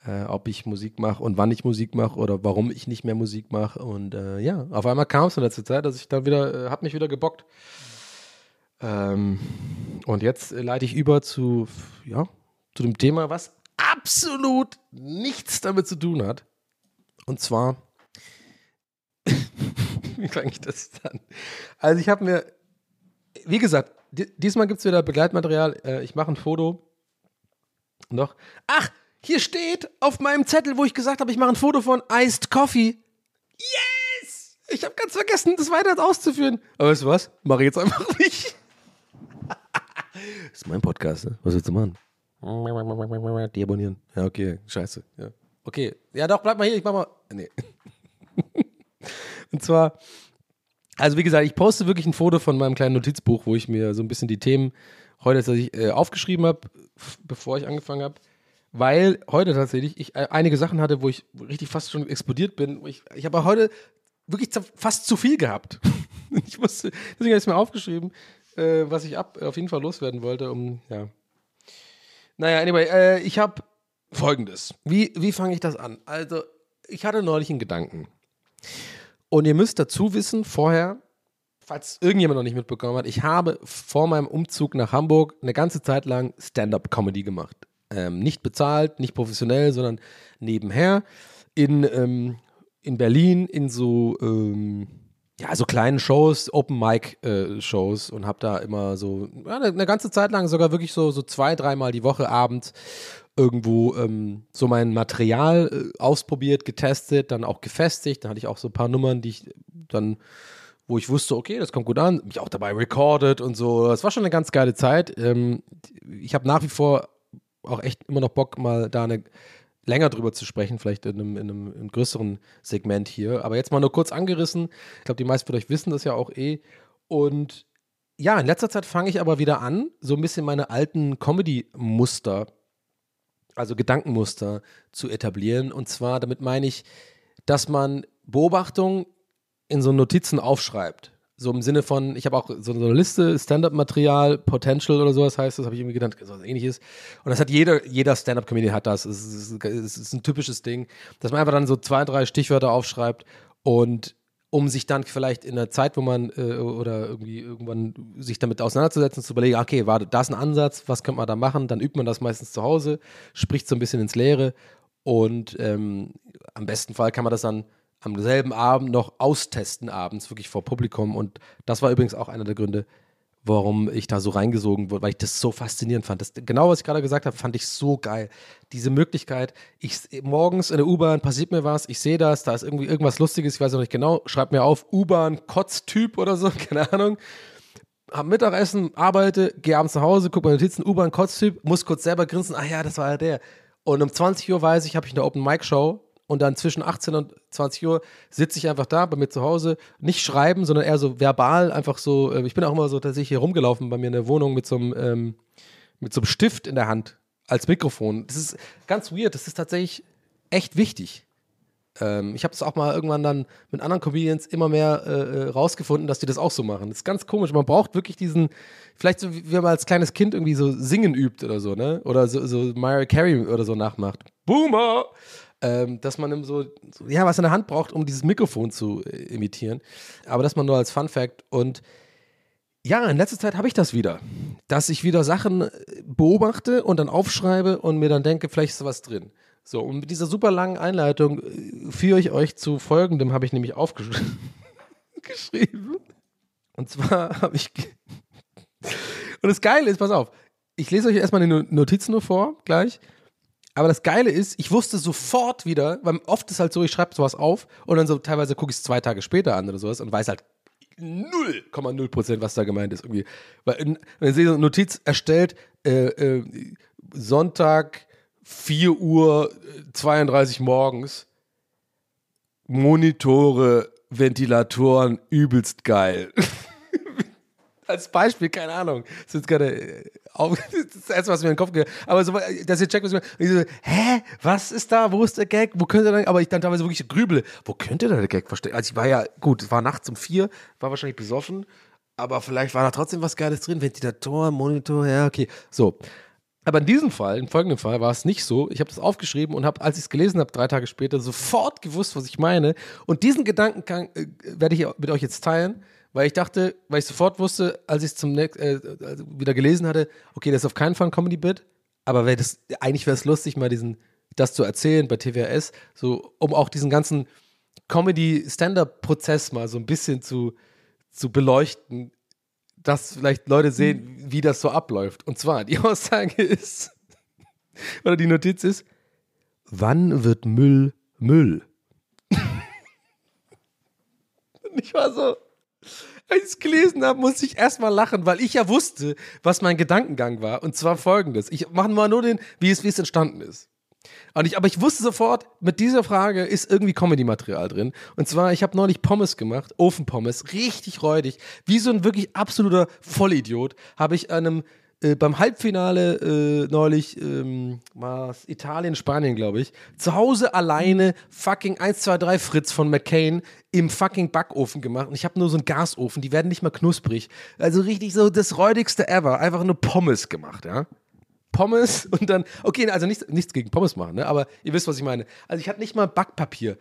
[SPEAKER 2] äh, ob ich Musik mache und wann ich Musik mache oder warum ich nicht mehr Musik mache. Und äh, ja, auf einmal kam es in letzter Zeit, dass ich dann wieder, äh, hat mich wieder gebockt. Ähm, und jetzt leite ich über zu, ja, zu dem Thema, was absolut nichts damit zu tun hat. Und zwar, wie fange ich das dann? Also ich habe mir, wie gesagt, diesmal gibt es wieder Begleitmaterial. Äh, ich mache ein Foto. Noch. Ach, hier steht auf meinem Zettel, wo ich gesagt habe, ich mache ein Foto von Iced Coffee. Yes! Ich habe ganz vergessen, das weiter auszuführen. Aber weißt du was? Mache ich jetzt einfach nicht. das ist mein Podcast, ne? Was willst du machen? Deabonnieren. Ja, okay. Scheiße. Ja. Okay. Ja, doch, bleib mal hier. Ich mach mal. Nee. Und zwar, also wie gesagt, ich poste wirklich ein Foto von meinem kleinen Notizbuch, wo ich mir so ein bisschen die Themen heute ich, äh, aufgeschrieben habe, bevor ich angefangen habe weil heute tatsächlich ich äh, einige Sachen hatte, wo ich richtig fast schon explodiert bin. Ich, ich habe heute wirklich fast zu viel gehabt. ich musste, deswegen habe ich es mir aufgeschrieben, äh, was ich ab, auf jeden Fall loswerden wollte, um, ja. Naja, anyway, äh, ich habe folgendes. Wie, wie fange ich das an? Also, ich hatte neulich einen Gedanken. Und ihr müsst dazu wissen, vorher, falls irgendjemand noch nicht mitbekommen hat, ich habe vor meinem Umzug nach Hamburg eine ganze Zeit lang Stand-up-Comedy gemacht. Ähm, nicht bezahlt, nicht professionell, sondern nebenher. In, ähm, in Berlin in so, ähm, ja, so kleinen Shows, Open Mic äh, und habe da immer so ja, eine, eine, ganze Zeit lang sogar wirklich so, so zwei, dreimal die Woche abends irgendwo ähm, so mein Material äh, ausprobiert, getestet, dann auch gefestigt. Dann hatte ich auch so ein paar Nummern, die ich dann wo ich wusste, okay, das kommt gut an, mich auch dabei recorded und so. Das war schon eine ganz geile Zeit. Ähm, ich habe nach wie vor auch echt immer noch Bock, mal da eine länger drüber zu sprechen, vielleicht in einem, in einem, in größeren Segment hier. Aber jetzt mal nur kurz angerissen. Ich glaube, die meisten von euch wissen das ja auch eh. Und ja, in letzter Zeit fange ich aber wieder an, so ein bisschen meine alten Comedy-Muster, also Gedankenmuster zu etablieren. Und zwar, damit meine ich, dass man Beobachtungen in so Notizen aufschreibt. So im Sinne von, ich habe auch so, eine Liste, Stand-up-Material, Potential oder sowas heißt das, habe ich irgendwie genannt, so was ähnliches. Und das hat jeder, jeder Stand-up-Comedian hat das. Es ist, ist ein typisches Ding, dass man einfach dann so zwei, drei Stichwörter aufschreibt und um sich dann vielleicht in der Zeit, wo man äh, oder irgendwie irgendwann sich damit auseinanderzusetzen, zu überlegen, okay, warte, da ist ein Ansatz, was könnte man da machen? Dann übt man das meistens zu Hause, spricht so ein bisschen ins Leere und ähm, am besten Fall kann man das dann am selben Abend noch austesten, abends wirklich vor Publikum. Und das war übrigens auch einer der Gründe, warum ich da so reingesogen wurde, weil ich das so faszinierend fand. Das, genau, was ich gerade gesagt habe, fand ich so geil. Diese Möglichkeit, ich morgens in der U-Bahn passiert mir was, ich sehe das, da ist irgendwie irgendwas Lustiges, ich weiß noch nicht genau, schreib mir auf, U-Bahn, Kotztyp oder so, keine Ahnung. Hab Mittagessen, arbeite, gehe abends nach Hause, guck meine Notizen, U-Bahn, Kotztyp, muss kurz selber grinsen, ah ja, das war ja der. Und um 20 Uhr weiß ich, habe ich eine Open Mic Show und dann zwischen 18 und 20 Uhr sitze ich einfach da bei mir zu Hause, nicht schreiben, sondern eher so verbal, einfach so, äh, ich bin auch immer so tatsächlich hier rumgelaufen bei mir in der Wohnung mit so einem, ähm, mit so einem Stift in der Hand als Mikrofon. Das ist ganz weird, das ist tatsächlich echt wichtig. Ähm, ich habe das auch mal irgendwann dann mit anderen Comedians immer mehr äh, äh, rausgefunden, dass die das auch so machen. Das ist ganz komisch. Man braucht wirklich diesen, vielleicht so wie man als kleines Kind irgendwie so singen übt oder so, ne? Oder so, so Mariah Carey oder so nachmacht. Boomer! Ähm, dass man so, so, ja, was in der Hand braucht, um dieses Mikrofon zu äh, imitieren. Aber das mal nur als Fun Fact. Und ja, in letzter Zeit habe ich das wieder, dass ich wieder Sachen äh, beobachte und dann aufschreibe und mir dann denke, vielleicht ist was drin. So, und mit dieser super langen Einleitung äh, führe ich euch zu folgendem, habe ich nämlich aufgeschrieben. Und zwar habe ich. und das Geile ist, pass auf, ich lese euch erstmal die Notizen nur vor, gleich. Aber das Geile ist, ich wusste sofort wieder, weil oft ist halt so, ich schreibe sowas auf und dann so teilweise gucke ich es zwei Tage später an oder sowas und weiß halt 0,0 Prozent, was da gemeint ist irgendwie. Weil, wenn sie so eine Notiz erstellt, äh, äh, Sonntag 4 Uhr 32 morgens, Monitore, Ventilatoren, übelst geil. Als Beispiel, keine Ahnung. Das ist jetzt gerade auf, das ist das Erste, was mir in den Kopf geht. Aber so, dass ihr checkt, was ich meine. so, hä? Was ist da? Wo ist der Gag? Wo könnte der Aber ich dann teilweise wirklich grübele. Wo könnte der Gag verstecken? Also ich war ja, gut, es war nachts um vier, war wahrscheinlich besoffen. Aber vielleicht war da trotzdem was Geiles drin. Ventilator, Monitor, ja, okay. So. Aber in diesem Fall, in folgendem Fall, war es nicht so. Ich habe das aufgeschrieben und habe, als ich es gelesen habe, drei Tage später, sofort gewusst, was ich meine. Und diesen Gedanken äh, werde ich mit euch jetzt teilen weil ich dachte, weil ich sofort wusste, als ich es zum äh, wieder gelesen hatte, okay, das ist auf keinen Fall ein Comedy-Bit, aber wär das, eigentlich wäre es lustig, mal diesen, das zu erzählen bei TWS, so um auch diesen ganzen Comedy-Stand-Up-Prozess mal so ein bisschen zu, zu beleuchten, dass vielleicht Leute sehen, wie das so abläuft. Und zwar, die Aussage ist, oder die Notiz ist, wann wird Müll Müll? Und ich war so, als ich es gelesen habe, musste ich erstmal lachen, weil ich ja wusste, was mein Gedankengang war. Und zwar folgendes. Ich mache mal nur den, wie es, wie es entstanden ist. Und ich, aber ich wusste sofort, mit dieser Frage ist irgendwie Comedy-Material drin. Und zwar, ich habe neulich Pommes gemacht, Ofenpommes, richtig räudig. Wie so ein wirklich absoluter Vollidiot habe ich einem äh, beim Halbfinale äh, neulich, ähm, was, Italien, Spanien, glaube ich, zu Hause alleine fucking 1, 2, 3 Fritz von McCain im fucking Backofen gemacht. Und ich habe nur so einen Gasofen, die werden nicht mal knusprig. Also richtig so das räudigste ever. Einfach nur Pommes gemacht, ja. Pommes und dann, okay, also nichts, nichts gegen Pommes machen, ne? aber ihr wisst, was ich meine. Also ich hatte nicht mal Backpapier.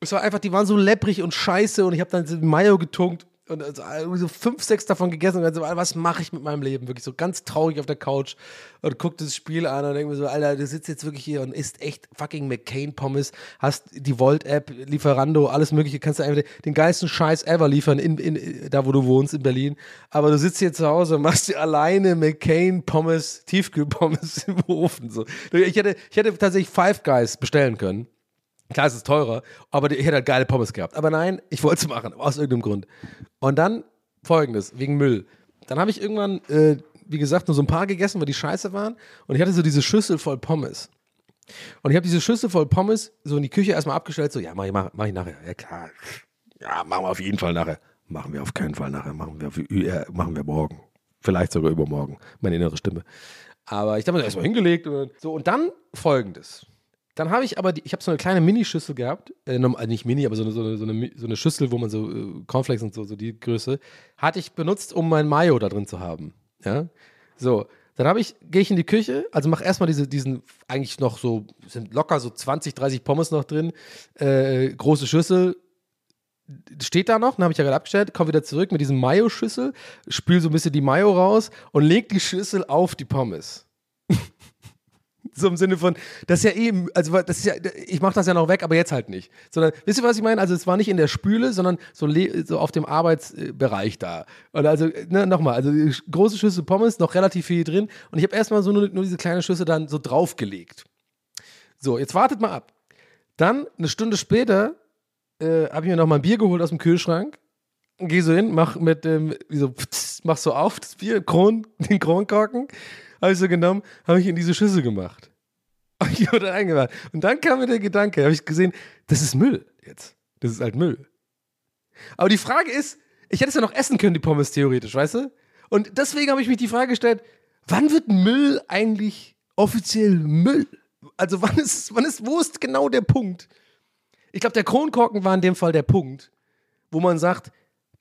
[SPEAKER 2] Es war einfach, die waren so lepprig und scheiße und ich habe dann Mayo getunkt und also so fünf, sechs davon gegessen und dann so, was mache ich mit meinem Leben? Wirklich so ganz traurig auf der Couch und guckt das Spiel an und denkt mir so, Alter, du sitzt jetzt wirklich hier und isst echt fucking McCain-Pommes, hast die Volt-App, Lieferando, alles mögliche, kannst du einfach den geilsten Scheiß ever liefern, in, in, da wo du wohnst, in Berlin. Aber du sitzt hier zu Hause und machst dir alleine McCain-Pommes, Tiefkühlpommes im Ofen. So. Ich, hätte, ich hätte tatsächlich Five Guys bestellen können Klar, es ist teurer, aber ich hätte halt geile Pommes gehabt. Aber nein, ich wollte es machen, aus irgendeinem Grund. Und dann folgendes, wegen Müll. Dann habe ich irgendwann, äh, wie gesagt, nur so ein paar gegessen, weil die scheiße waren. Und ich hatte so diese Schüssel voll Pommes. Und ich habe diese Schüssel voll Pommes so in die Küche erstmal abgestellt, so, ja, mach ich, mach, mach ich nachher. Ja, klar. Ja, machen wir auf jeden Fall nachher. Machen wir auf keinen Fall nachher. Machen wir, äh, machen wir morgen. Vielleicht sogar übermorgen. Meine innere Stimme. Aber ich habe mir das erstmal hingelegt und so. Und dann folgendes. Dann habe ich aber, die, ich habe so eine kleine Minischüssel gehabt, äh, äh, nicht Mini, aber so eine, so, eine, so, eine, so eine Schüssel, wo man so äh, Cornflakes und so, so die Größe, hatte ich benutzt, um mein Mayo da drin zu haben. Ja, so. Dann habe ich, gehe ich in die Küche, also mache erstmal diese, diesen, eigentlich noch so, sind locker so 20, 30 Pommes noch drin, äh, große Schüssel, steht da noch, dann habe ich ja gerade abgestellt, komme wieder zurück mit diesem Mayo-Schüssel, spül so ein bisschen die Mayo raus und leg die Schüssel auf die Pommes. so im Sinne von, das ist ja eben, also das ist ja, ich mache das ja noch weg, aber jetzt halt nicht. Sondern, wisst ihr, was ich meine? Also es war nicht in der Spüle, sondern so, so auf dem Arbeitsbereich da. Und also, ne, nochmal, also große Schüssel Pommes, noch relativ viel drin und ich habe erstmal so nur, nur diese kleine Schüssel dann so draufgelegt. So, jetzt wartet mal ab. Dann, eine Stunde später, äh, habe ich mir noch mal ein Bier geholt aus dem Kühlschrank. Geh so hin, mach mit dem, wie so, ptz, mach so auf das Bier, Kron, den Kronkorken, habe ich so genommen, habe ich in diese Schüssel gemacht. Und ich wurde eingemacht. Und dann kam mir der Gedanke, habe ich gesehen, das ist Müll jetzt. Das ist halt Müll. Aber die Frage ist, ich hätte es ja noch essen können, die Pommes theoretisch, weißt du? Und deswegen habe ich mich die Frage gestellt, wann wird Müll eigentlich offiziell Müll? Also wann ist, wann ist, wo ist genau der Punkt? Ich glaube, der Kronkorken war in dem Fall der Punkt, wo man sagt,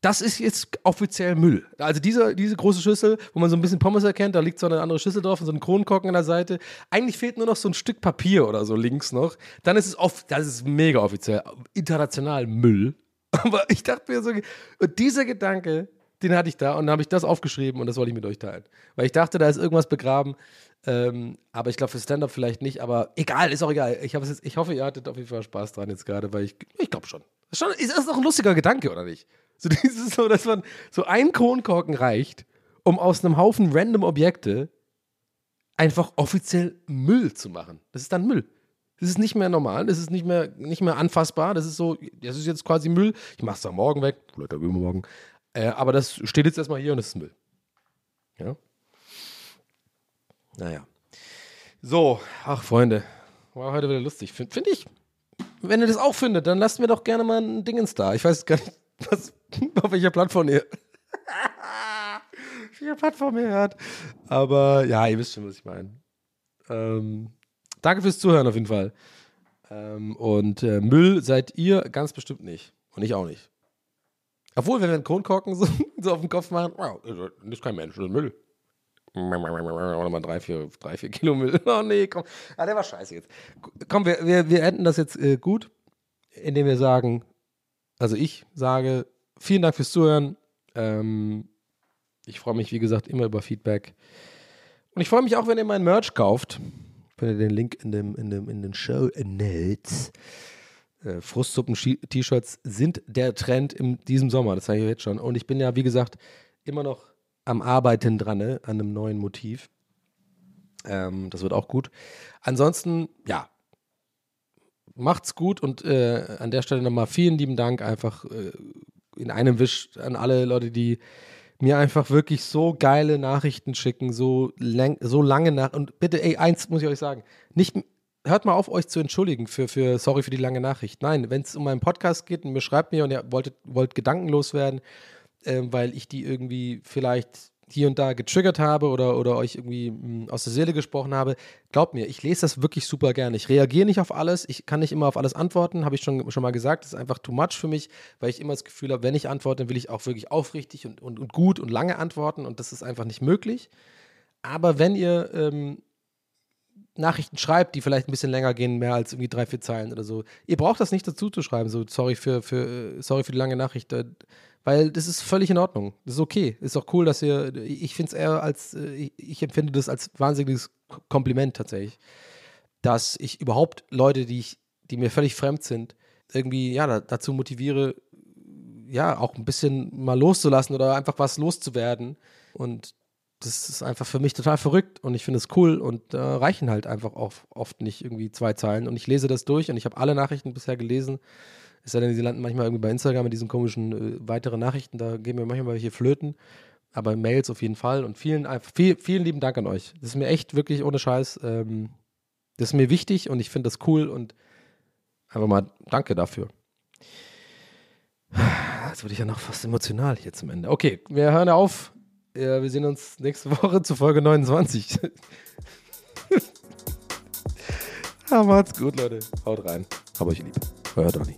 [SPEAKER 2] das ist jetzt offiziell Müll. Also diese, diese große Schüssel, wo man so ein bisschen Pommes erkennt, da liegt so eine andere Schüssel drauf und so ein Kronkorken an der Seite. Eigentlich fehlt nur noch so ein Stück Papier oder so links noch. Dann ist es oft, das ist mega offiziell, international Müll. Aber ich dachte mir so, dieser Gedanke, den hatte ich da und dann habe ich das aufgeschrieben und das wollte ich mit euch teilen. Weil ich dachte, da ist irgendwas begraben. Ähm, aber ich glaube, für Stand-Up vielleicht nicht. Aber egal, ist auch egal. Ich, jetzt, ich hoffe, ihr hattet auf jeden Fall Spaß dran jetzt gerade, weil ich, ich glaube schon. Schon. Ist das doch ein lustiger Gedanke, oder nicht? So dieses so, dass man so ein Kronkorken reicht, um aus einem Haufen random Objekte einfach offiziell Müll zu machen. Das ist dann Müll. Das ist nicht mehr normal, das ist nicht mehr, nicht mehr anfassbar. Das ist so, das ist jetzt quasi Müll. Ich mache es dann morgen weg, auch übermorgen. Äh, aber das steht jetzt erstmal hier und das ist Müll. Ja. Naja. So, ach Freunde, war heute wieder lustig. Finde find ich. Wenn ihr das auch findet, dann lasst mir doch gerne mal ein Dingens da. Ich weiß gar nicht, was, auf welcher Plattform ihr. auf welcher Plattform ihr hört. Aber ja, ihr wisst schon, was ich meine. Ähm, danke fürs Zuhören auf jeden Fall. Ähm, und äh, Müll seid ihr ganz bestimmt nicht. Und ich auch nicht. Obwohl, wenn wir einen Kronkorken so, so auf den Kopf machen, wow, das ist kein Mensch, das ist Müll. Oder mal drei, vier, drei, vier Kilo Müll. Oh nee, komm. Ah, der war scheiße jetzt. Komm, wir, wir, wir enden das jetzt äh, gut, indem wir sagen, also ich sage, vielen Dank fürs Zuhören. Ähm, ich freue mich, wie gesagt, immer über Feedback. Und ich freue mich auch, wenn ihr mein Merch kauft. Findet den Link in, dem, in, dem, in den Show Notes. Äh, Frustsuppen-T-Shirts sind der Trend in diesem Sommer, das sage ich jetzt schon. Und ich bin ja, wie gesagt, immer noch am Arbeiten dran, ne, an einem neuen Motiv. Ähm, das wird auch gut. Ansonsten, ja, macht's gut und äh, an der Stelle nochmal vielen lieben Dank einfach äh, in einem Wisch an alle Leute, die mir einfach wirklich so geile Nachrichten schicken, so, lang, so lange nach. Und bitte, ey, eins muss ich euch sagen, nicht, hört mal auf, euch zu entschuldigen für, für sorry für die lange Nachricht. Nein, wenn es um meinen Podcast geht und mir schreibt mir und ihr wolltet, wollt gedankenlos werden, äh, weil ich die irgendwie vielleicht hier und da getriggert habe oder, oder euch irgendwie mh, aus der Seele gesprochen habe, glaubt mir, ich lese das wirklich super gerne. Ich reagiere nicht auf alles, ich kann nicht immer auf alles antworten, habe ich schon, schon mal gesagt. Das ist einfach too much für mich, weil ich immer das Gefühl habe, wenn ich antworte, dann will ich auch wirklich aufrichtig und, und, und gut und lange antworten und das ist einfach nicht möglich. Aber wenn ihr ähm, Nachrichten schreibt, die vielleicht ein bisschen länger gehen, mehr als irgendwie drei, vier Zeilen oder so, ihr braucht das nicht dazu zu schreiben, so sorry für, für, sorry für die lange Nachricht. Weil das ist völlig in Ordnung. Das ist okay. Ist auch cool, dass ihr. Ich finde es eher als. äh, Ich empfinde das als wahnsinniges Kompliment tatsächlich. Dass ich überhaupt Leute, die ich, die mir völlig fremd sind, irgendwie, ja, da, dazu motiviere, ja, auch ein bisschen mal loszulassen oder einfach was loszuwerden. Und das ist einfach für mich total verrückt und ich finde es cool und äh, reichen halt einfach auch oft nicht irgendwie zwei Zeilen. Und ich lese das durch und ich habe alle Nachrichten bisher gelesen. Es sei denn, sie landen manchmal irgendwie bei Instagram mit diesen komischen äh, weitere Nachrichten, da gehen mir manchmal welche flöten. Aber Mails auf jeden Fall. Und vielen, viel, vielen lieben Dank an euch. Das ist mir echt wirklich ohne Scheiß. Ähm, das ist mir wichtig und ich finde das cool und einfach mal danke dafür. Jetzt wurde ich ja noch fast emotional hier zum Ende. Okay, wir hören auf. Ja, wir sehen uns nächste Woche zu Folge 29. Ja, macht's gut, Leute. Haut rein. Hab euch lieb. Euer Donny.